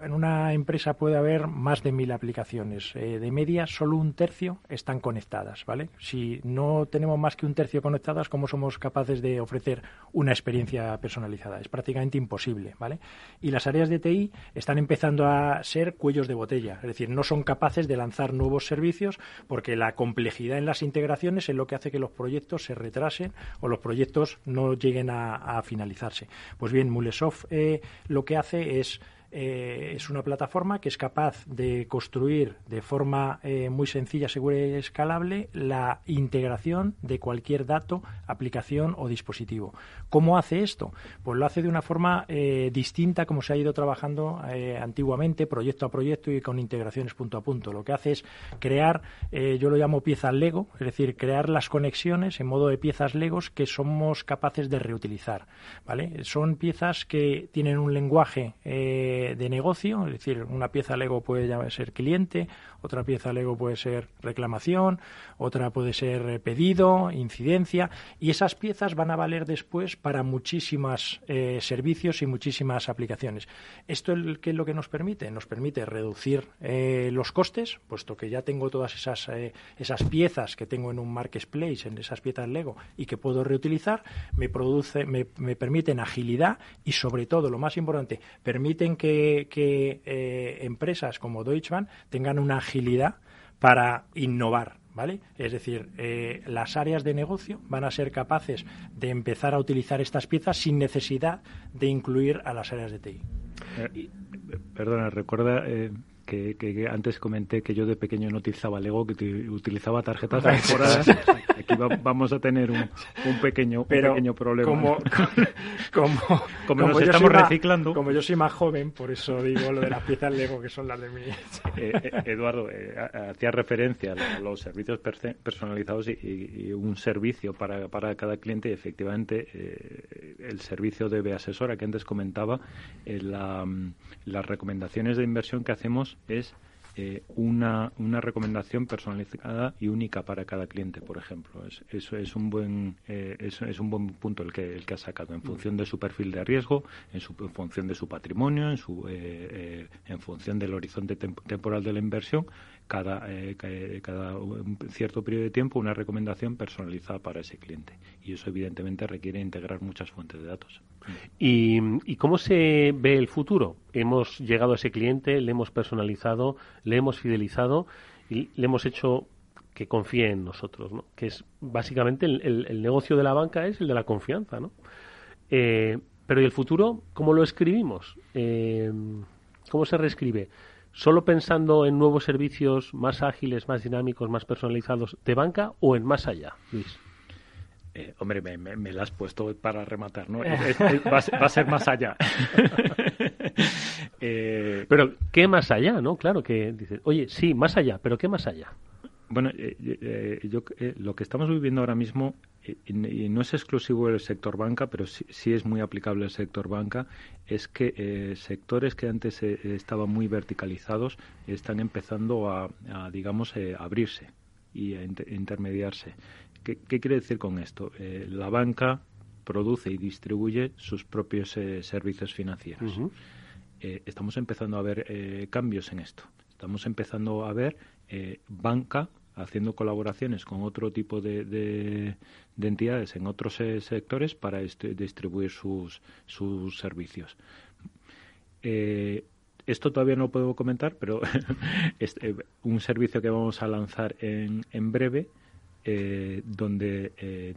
en una empresa puede haber más de mil aplicaciones. de media, solo un tercio están conectadas, ¿vale? Si no tenemos más que un tercio conectadas, ¿cómo somos capaces de ofrecer una experiencia personalizada? Es prácticamente imposible, ¿vale? Y las áreas de TI están empezando a ser cuellos de botella, es decir, no son capaces de lanzar nuevos servicios porque la complejidad en las integraciones es lo que hace que los proyectos se retrasen o los proyectos no lleguen a, finalizarse. Pues bien, Mulesoft eh, lo que hace es eh, es una plataforma que es capaz de construir de forma eh, muy sencilla, segura y escalable la integración de cualquier dato, aplicación o dispositivo. ¿Cómo hace esto? Pues lo hace de una forma eh, distinta como se ha ido trabajando antiguamente, proyecto a proyecto y con integraciones punto a punto. Lo que hace es crear, yo lo llamo piezas Lego, es decir, crear las conexiones en modo de piezas Legos que somos capaces de reutilizar. ¿vale? Son piezas que tienen un lenguaje de, negocio, es decir, una pieza Lego puede ser cliente, otra pieza Lego puede ser reclamación, otra puede ser eh, pedido, incidencia, y esas piezas van a valer después para muchísimos eh, servicios y muchísimas aplicaciones. ¿Esto es qué es lo que nos permite? Nos permite reducir eh, los costes, puesto que ya tengo todas esas, esas piezas que tengo en un marketplace, en esas piezas Lego, y que puedo reutilizar, me, produce, me, me permiten agilidad y, sobre todo, lo más importante, permiten que que, eh, empresas como Deutsche Bank tengan una agilidad para innovar, ¿vale? Es decir, eh, las áreas de negocio van a ser capaces de empezar a utilizar estas piezas sin necesidad de incluir a las áreas de TI. Eh, perdona, recuerda que, antes comenté que yo de pequeño no utilizaba Lego, que utilizaba tarjetas mejoradas. Aquí vamos a tener un, pequeño, pequeño problema. Como, como, como, nos estamos reciclando. como yo soy más joven, por eso digo lo de las piezas Lego, que son las de mí. Eh, eh, Eduardo, eh, hacía referencia a los servicios personalizados y, un servicio para, para, cada cliente. Y efectivamente, el servicio de asesora que antes comentaba, la, las recomendaciones de inversión que hacemos es eh, una, una, recomendación personalizada y única para cada cliente, por ejemplo. Es, eso es un buen eh, es, un buen punto el que el que ha sacado en función de su perfil de riesgo, en, su, función de su patrimonio, en su eh, en función del horizonte temporal de la inversión, cada, eh, cada un cierto periodo de tiempo una recomendación personalizada para ese cliente. Y eso evidentemente requiere integrar muchas fuentes de datos. ¿Y, y cómo se ve el futuro? Hemos llegado a ese cliente, le hemos personalizado, le hemos fidelizado y le hemos hecho que confíe en nosotros, ¿no? Que es básicamente el, negocio de la banca es el de la confianza, ¿no? Eh, pero ¿y el futuro cómo lo escribimos? Eh, ¿Cómo se reescribe? solo pensando en nuevos servicios más ágiles, más dinámicos, más personalizados de banca o en más allá, Luis? Eh, hombre, me, me, la has puesto para rematar, ¿no? va, a ser más allá. Eh, pero, ¿qué más allá, no? Claro que dices, oye, sí, más allá, pero ¿qué más allá? Bueno, eh, yo, lo que estamos viviendo ahora mismo y, no es exclusivo del sector banca, pero sí, es muy aplicable al sector banca, es que eh, sectores que antes eh, estaban muy verticalizados están empezando a, digamos, eh, abrirse y a intermediarse. ¿Qué, quiere decir con esto? la banca produce y distribuye sus propios servicios financieros. estamos empezando a ver cambios en esto. Estamos empezando a ver banca haciendo colaboraciones con otro tipo de, de, entidades en otros sectores para distribuir sus, sus servicios. Eh, esto todavía no lo puedo comentar, pero un servicio que vamos a lanzar en, en breve, eh, donde eh,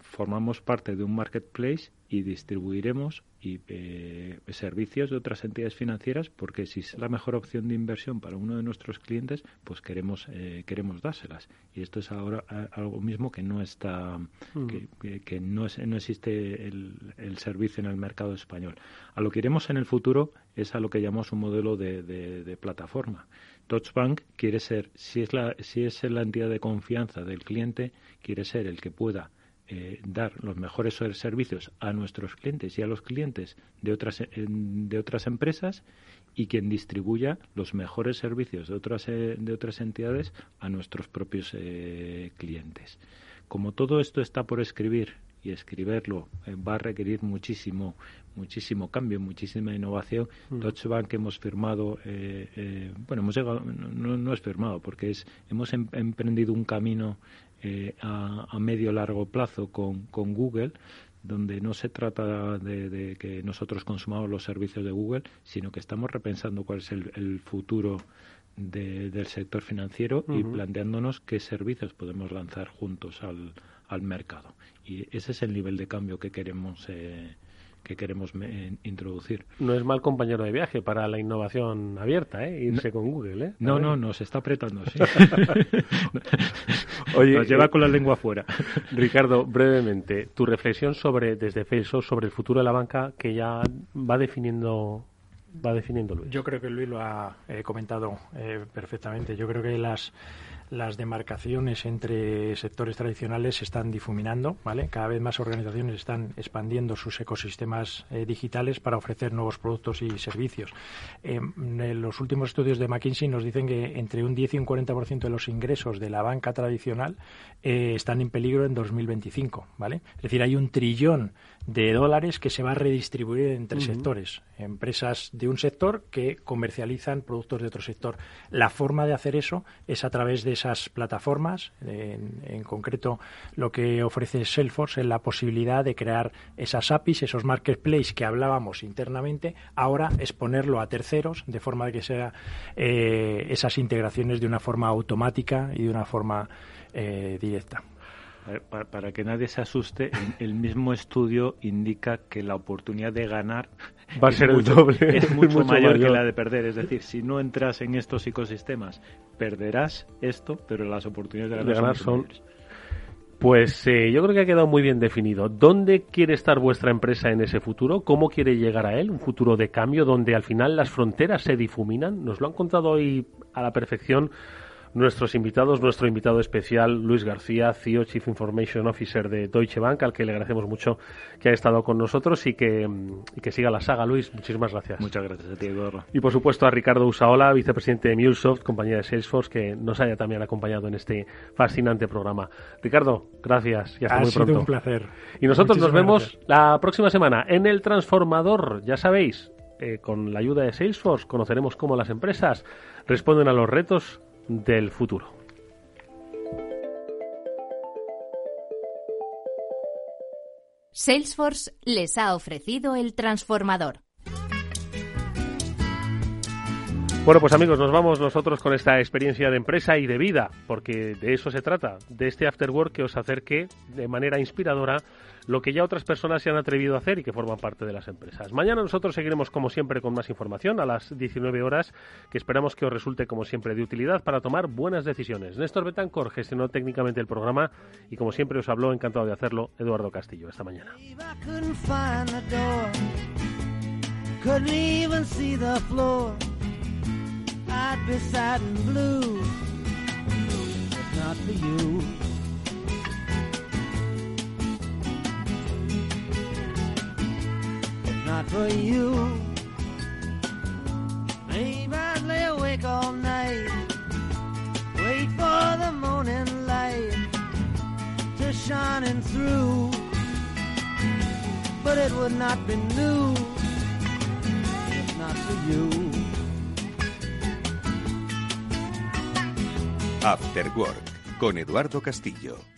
formamos parte de un marketplace y distribuiremos y, eh, servicios de otras entidades financieras porque si es la mejor opción de inversión para uno de nuestros clientes pues queremos eh, queremos dárselas. Y esto es ahora algo mismo que no está mm. que, no, es, no existe el, el, servicio en el mercado español. A lo que iremos en el futuro es a lo que llamamos un modelo de, de, plataforma Deutsche Bank quiere ser, si es, la, si es la entidad de confianza del cliente, quiere ser el que pueda eh, dar los mejores servicios a nuestros clientes y a los clientes de otras, de otras empresas y quien distribuya los mejores servicios de otras, eh, de otras entidades a nuestros propios eh, clientes. Como todo esto está por escribir y escribirlo va a requerir muchísimo muchísimo cambio, muchísima innovación. Mm. Deutsche Bank hemos firmado, bueno, hemos llegado, no, no es firmado, porque es, hemos em, emprendido un camino eh, a, a, medio largo plazo con, con Google donde no se trata de, que nosotros consumamos los servicios de Google, sino que estamos repensando cuál es el, futuro del sector financiero y planteándonos qué servicios podemos lanzar juntos al, al mercado. Y ese es el nivel de cambio que queremos eh, que queremos introducir. No es mal compañero de viaje para la innovación abierta, ¿eh? irse con Google. ¿eh? No, no, nos está apretando, sí. Oye, nos lleva eh, con la lengua afuera. Ricardo, brevemente, tu reflexión sobre desde Facebook sobre el futuro de la banca que ya va definiendo va definiendo Luis. Yo creo que Luis lo ha eh, comentado eh, perfectamente. Yo creo que las las demarcaciones entre sectores tradicionales se están difuminando, ¿vale? Cada vez más organizaciones están expandiendo sus ecosistemas eh, digitales para ofrecer nuevos productos y servicios. Em, los últimos estudios de McKinsey nos dicen que entre un 10 y un 40% de los ingresos de la banca tradicional eh, están en peligro en 2025, ¿vale? Es decir, hay un trillón de dólares que se va a redistribuir entre sectores. Empresas de un sector que comercializan productos de otro sector. La forma de hacer eso es a través de esas plataformas. En, concreto, lo que ofrece Salesforce es la posibilidad de crear esas APIs, esos marketplaces que hablábamos internamente, ahora exponerlo a terceros de forma de que sea eh, esas integraciones de una forma automática y de una forma eh, directa. Para, que nadie se asuste, el mismo estudio indica que la oportunidad de ganar va a ser el doble. Es mucho, mayor, que la de perder. Es decir, si no entras en estos ecosistemas, perderás esto, pero las oportunidades de ganar, son, Pues eh, yo creo que ha quedado muy bien definido. ¿Dónde quiere estar vuestra empresa en ese futuro? ¿Cómo quiere llegar a él? Un futuro de cambio donde al final las fronteras se difuminan. Nos lo han contado hoy a la perfección nuestros invitados, nuestro invitado especial, Luis García, CEO Chief Information Officer de Deutsche Bank, al que le agradecemos mucho que haya estado con nosotros y que, que siga la saga. Luis, muchísimas gracias. Muchas gracias a ti, Eduardo. Y por supuesto a Ricardo Usaola, vicepresidente de MuleSoft, compañía de Salesforce, que nos haya también acompañado en este fascinante programa. Ricardo, gracias y hasta ha muy pronto. sido un placer. Y nosotros nos vemos la próxima semana en El Transformador, ya sabéis. Eh, con la ayuda de Salesforce conoceremos cómo las empresas responden a los retos del futuro. Salesforce les ha ofrecido el transformador. Bueno, pues amigos, nos vamos nosotros con esta experiencia de empresa y de vida, porque de eso se trata, de este afterwork que os acerque de manera inspiradora lo que ya otras personas se han atrevido a hacer y que forman parte de las empresas. Mañana nosotros seguiremos como siempre con más información a las 19 horas que esperamos que os resulte como siempre de utilidad para tomar buenas decisiones. Néstor Betancor gestionó técnicamente el programa y como siempre os habló, encantado de hacerlo, Eduardo Castillo. Esta mañana. Not for you. Maybe I'd lay awake all night, wait for the morning light to shining through. But it would not be new if not for you. After Work con Eduardo Castillo.